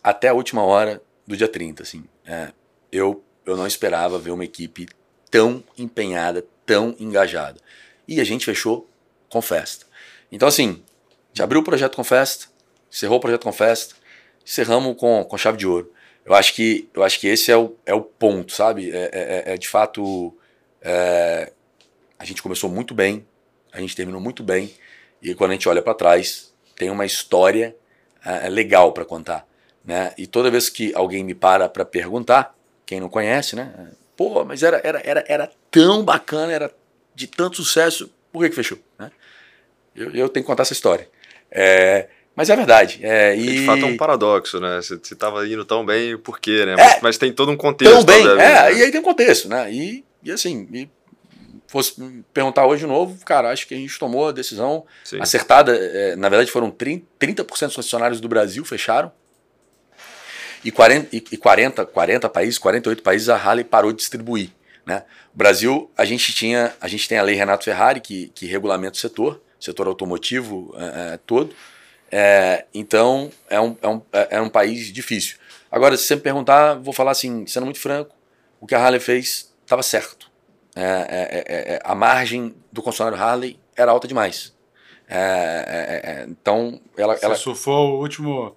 até a última hora do dia 30. Assim. É, eu, eu não esperava ver uma equipe tão empenhada, tão engajada. E a gente fechou com festa. Então, assim, gente abriu o projeto com festa, encerrou o projeto com festa, encerramos com, com chave de ouro. Eu acho que, eu acho que esse é o, é o ponto, sabe? É, é, é, é de fato. É, a gente começou muito bem, a gente terminou muito bem. E quando a gente olha para trás, tem uma história uh, legal para contar. Né? E toda vez que alguém me para para perguntar, quem não conhece, né? Pô, mas era, era, era, era tão bacana, era de tanto sucesso, por que, que fechou? Né? Eu, eu tenho que contar essa história. É, mas é verdade. É, e... De fato é um paradoxo, né? Você estava indo tão bem, por quê, né? Mas, é, mas, tem todo um contexto. Tão bem, é, né? e aí tem um contexto, né? E, e assim, e fosse perguntar hoje de novo, cara, acho que a gente tomou a decisão Sim. acertada. É, na verdade, foram 30%, 30 dos concessionários do Brasil fecharam. E 40, e 40, 40 países, 48 países, a Harley parou de distribuir. Né? O Brasil, a gente tinha, a gente tem a lei Renato Ferrari, que, que regulamenta o setor, setor automotivo é, é, todo. É, então, é um, é, um, é, é um país difícil. Agora, se você me perguntar, vou falar assim, sendo muito franco, o que a Harley fez estava certo. É, é, a margem do concessionário Harley era alta demais. então, ela, Você ela surfou o último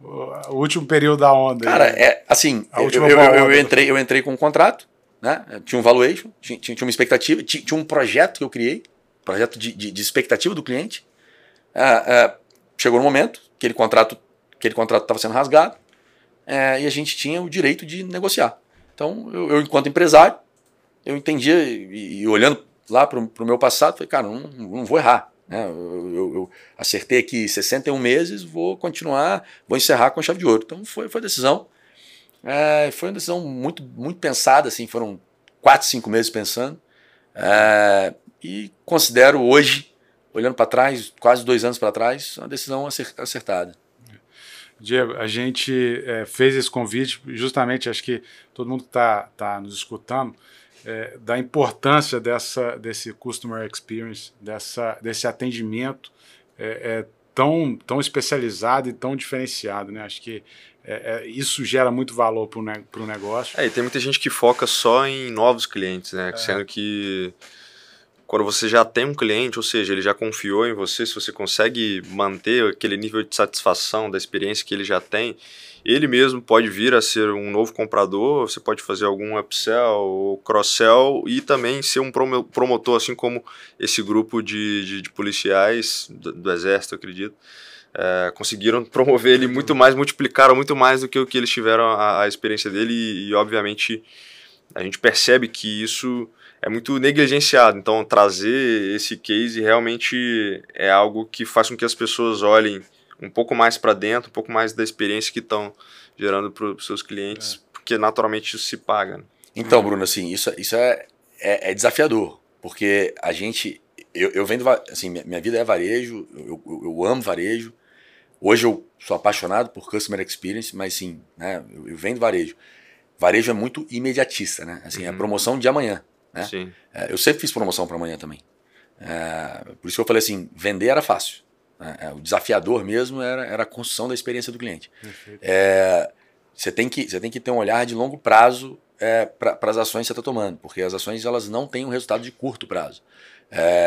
o último período da onda. Cara, é assim, eu, eu, eu, eu, entrei, eu entrei com um contrato, né? Tinha um valuation, tinha, tinha uma expectativa, tinha, tinha, um projeto que eu criei, projeto de, de, de expectativa do cliente. É, chegou no momento, aquele contrato aquele contrato estava sendo rasgado, é, e a gente tinha o direito de negociar. Então, eu, eu enquanto empresário, eu entendia, e, e olhando lá para o meu passado, falei, cara, não, não vou errar. Né? Eu, eu, eu, acertei aqui 61 meses, vou continuar, vou encerrar com chave de ouro. Então foi, foi a decisão. É, foi uma decisão muito, muito pensada, assim, foram 4, 5 meses pensando. É, e considero hoje, olhando para trás, quase dois anos para trás, uma decisão acertada. Diego, a gente é, fez esse convite justamente, acho que todo mundo está tá nos escutando, é, da importância dessa, desse customer experience, dessa, desse atendimento é, é tão, tão especializado e tão diferenciado. Né? Acho que é, é, isso gera muito valor para o ne negócio. É, e tem muita gente que foca só em novos clientes, né? sendo que quando você já tem um cliente, ou seja, ele já confiou em você, se você consegue manter aquele nível de satisfação da experiência que ele já tem, ele mesmo pode vir a ser um novo comprador, você pode fazer algum upsell ou cross-sell e também ser um promotor, assim como esse grupo de, de, de policiais do, do, Exército, acredito. É, conseguiram promover ele muito mais, multiplicaram muito mais do que o que eles tiveram a, a experiência dele e, e, obviamente, a gente percebe que isso é muito negligenciado. Então, trazer esse case realmente é algo que faz com que as pessoas olhem um pouco mais para dentro, um pouco mais da experiência que estão gerando para os seus clientes, é. porque naturalmente isso se paga. Né? Então, Bruno, assim, isso, isso é, é, é desafiador, porque a gente. Eu, eu vendo. Assim, minha, minha vida é varejo, eu, eu, eu, amo varejo. Hoje eu sou apaixonado por customer experience, mas sim, né, eu, eu vendo varejo. Varejo é muito imediatista, né? Assim, uhum. é a uhum. promoção de amanhã. Né? Sim. É, eu sempre fiz promoção para amanhã também. É, por isso que eu falei assim, vender era fácil. É, é, o desafiador mesmo era, era a construção da experiência do cliente. É, você, tem que, você tem que ter um olhar de longo prazo para as ações que você está tomando, porque as ações elas não têm um resultado de curto prazo.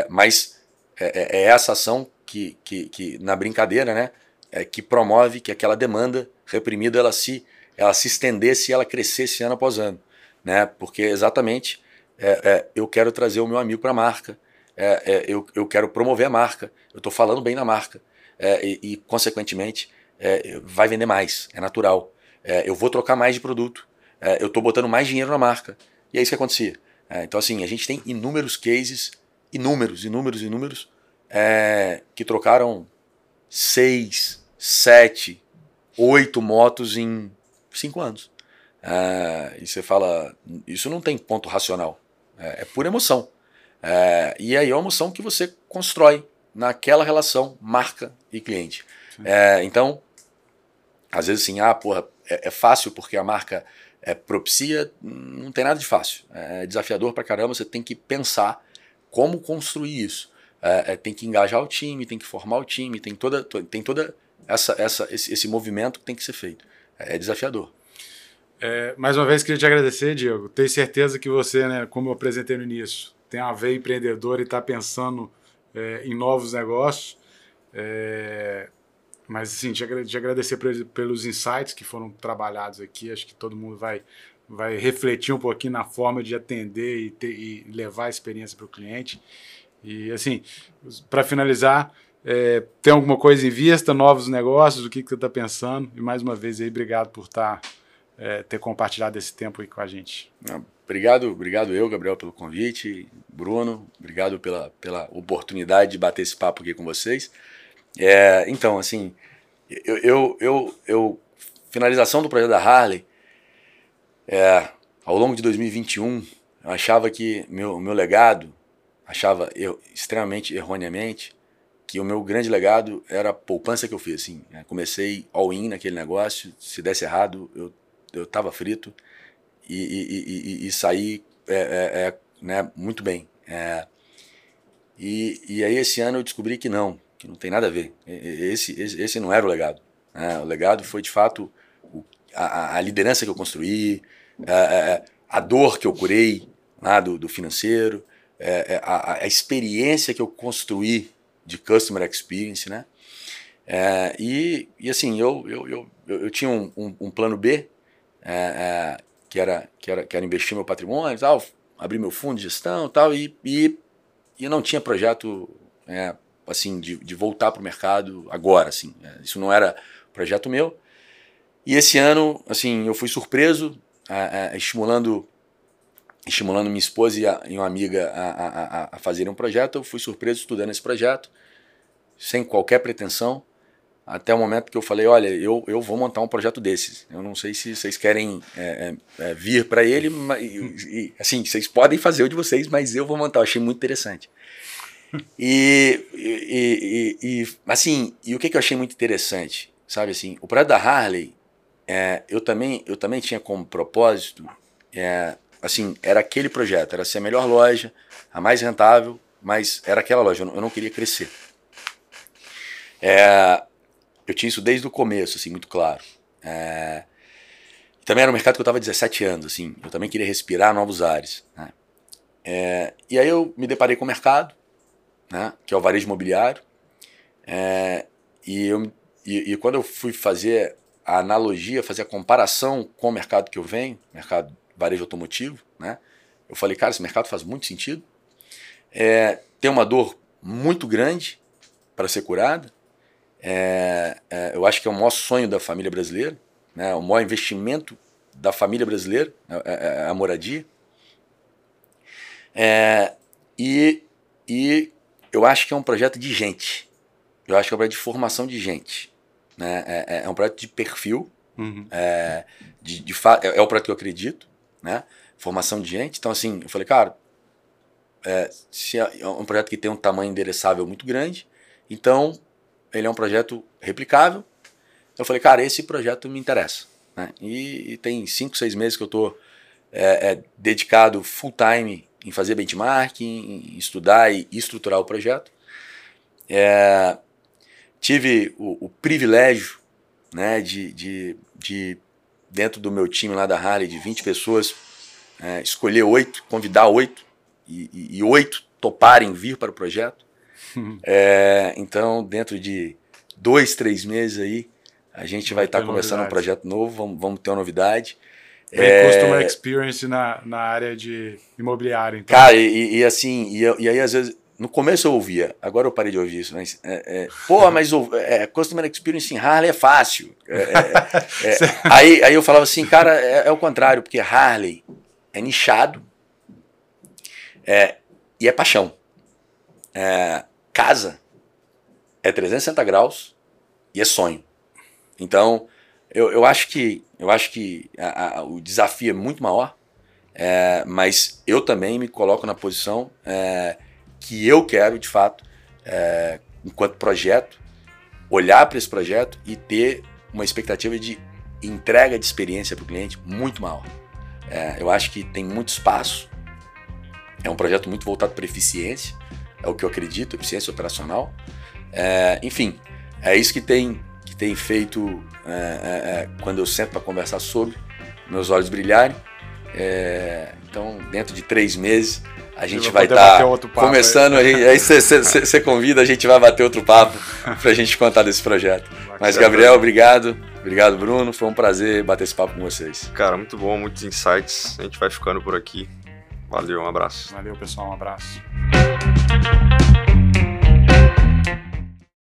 Mas é, é, essa ação que, que, que, na brincadeira, né, é, que promove que aquela demanda reprimida ela se, ela se estendesse e ela crescesse ano após ano. Né, porque exatamente eu quero trazer o meu amigo para a marca, é, é, eu, eu quero promover a marca, eu estou falando bem da marca é, e, e, consequentemente, é, vai vender mais, é natural. É, eu vou trocar mais de produto, é, eu estou botando mais dinheiro na marca. E é isso que acontecia. então, assim, a gente tem inúmeros cases, inúmeros, inúmeros, inúmeros, que trocaram seis, sete, oito motos em cinco anos. e você fala, isso não tem ponto racional, é, é pura emoção. É, e aí é uma emoção que você constrói naquela relação marca e cliente. É, então, às vezes assim, ah, porra, é, é, fácil porque a marca é, propicia, não tem nada de fácil. É desafiador pra caramba, você tem que pensar como construir isso. É, é tem que engajar o time, tem que formar o time, tem toda, tem toda essa, essa, esse, esse movimento que tem que ser feito. É, é desafiador. É, mais uma vez, queria te agradecer, Diego. Tenho certeza que você, né, como eu apresentei no início, tem a veia empreendedora e está pensando é, em novos negócios. É, mas, assim, te, te agradecer pelos insights que foram trabalhados aqui. Acho que todo mundo vai, vai refletir um pouquinho na forma de atender e, ter, e levar a experiência para o cliente. E, assim, para finalizar, É, tem alguma coisa em vista, novos negócios, o que, que você está pensando? E mais uma vez aí, obrigado por tá, é, ter compartilhado esse tempo aí com a gente. Obrigado, obrigado eu, Gabriel, pelo convite. Bruno, obrigado pela, pela oportunidade de bater esse papo aqui com vocês. É, então, assim, eu, eu, eu, eu, finalização do projeto da Harley, é, ao longo de 2021, eu achava que meu, meu legado, achava eu, extremamente erroneamente, que o meu grande legado era a poupança que eu fiz. Assim, né? Comecei all-in naquele negócio, se desse errado, eu, eu frito e, e, e, e saí é, é, é, né, muito bem. É, e, e aí esse ano eu descobri que não, que não tem nada a ver. Esse, esse, esse não era o legado. Né? O legado foi de fato a, a liderança que eu construí, a, a, dor que eu curei do, do financeiro, é, é, a, a, experiência que eu construí de customer experience, né? É, e, e assim, eu, eu, eu, eu tinha um, um, um plano B, é, é, que, era, que, era, que era investir meu patrimônio tal, abrir meu fundo de gestão tal, e, e, e não tinha projeto é, assim de, de voltar para o mercado agora, assim. isso não era projeto meu. E esse ano, assim, eu fui surpreso, estimulando estimulando minha esposa e, a, e uma amiga a, a, a fazerem um projeto. Eu fui surpreso estudando esse projeto, sem qualquer pretensão, até o momento que eu falei: olha, eu, eu vou montar um projeto desses. Eu não sei se vocês querem é, é, é vir para ele, mas, e, e, assim, vocês podem fazer o de vocês, mas eu vou montar. Eu achei muito interessante. E, e, e, assim, e o que, que eu achei muito interessante, sabe assim, o projeto da Harley, é, eu também eu também tinha como propósito é, assim, era aquele projeto, era ser a melhor loja, a mais rentável, mas era aquela loja, eu não, eu não queria crescer. É, eu tinha isso desde o começo, assim, muito claro. É, também era um mercado que eu estava 17 anos, assim, eu também queria respirar novos ares. Né? É, e aí eu me deparei com o mercado, né, que é o varejo imobiliário, é, e, eu, e, e quando eu fui fazer a analogia, fazer a comparação com o mercado que eu venho, mercado varejo automotivo, né? Eu falei, cara, esse mercado faz muito sentido. É, tem uma dor muito grande para ser curada. É, é, eu acho que é o maior sonho da família brasileira, né? o maior investimento da família brasileira, é, é, é a moradia. e, e eu acho que é um projeto de gente. Eu acho que é um projeto de formação de gente. Né? É, um projeto de perfil. Uhum. De, de é, é o projeto que eu acredito né? Formação de gente. Então, assim, eu falei, cara, é, é, é um projeto que tem um tamanho endereçável muito grande, então ele é um projeto replicável. Eu falei, cara, esse projeto me interessa. Né? E, e tem cinco, seis meses que eu estou é, é, dedicado full time em fazer benchmarking, em estudar e estruturar o projeto. É, tive o, o, privilégio né, de, de, de dentro do meu time lá da Harley, de 20 pessoas, é, escolher oito, convidar oito, e, oito toparem vir para o projeto. É, então, dentro de dois, três meses aí, a gente vai estar tá começando novidade. um projeto novo, vamos, vamos ter uma novidade. Bem é, customer experience na, na área de imobiliário. Então. Cara, e, e assim, e, e aí às vezes no começo eu ouvia, agora eu parei de ouvir isso, mas. É, é, pô, mas é, Customer Experience em Harley é fácil. É, é, é aí, aí eu falava assim, cara, é, o contrário, porque Harley é nichado e é paixão. casa é 360 graus e é sonho. Então, eu, eu acho que, eu acho que a, a, o desafio é muito maior, mas eu também me coloco na posição que eu quero, de fato, é, enquanto projeto, olhar para esse projeto e ter uma expectativa de entrega de experiência para o cliente muito maior. É, eu acho que tem muito espaço. É um projeto muito voltado para eficiência, é o que eu acredito, eficiência operacional. É, enfim, é isso que tem, que tem feito é, é, é quando eu sento para conversar sobre, meus olhos brilharem. então, dentro de três meses, a gente vai estar tá começando, aí, aí você convida, a gente vai bater outro papo para a gente contar desse projeto. Mas, Gabriel, obrigado. Obrigado, Bruno. Foi um prazer bater esse papo com vocês. Cara, muito bom, muitos insights. A gente vai ficando por aqui. Valeu, um abraço. Valeu, pessoal, um abraço.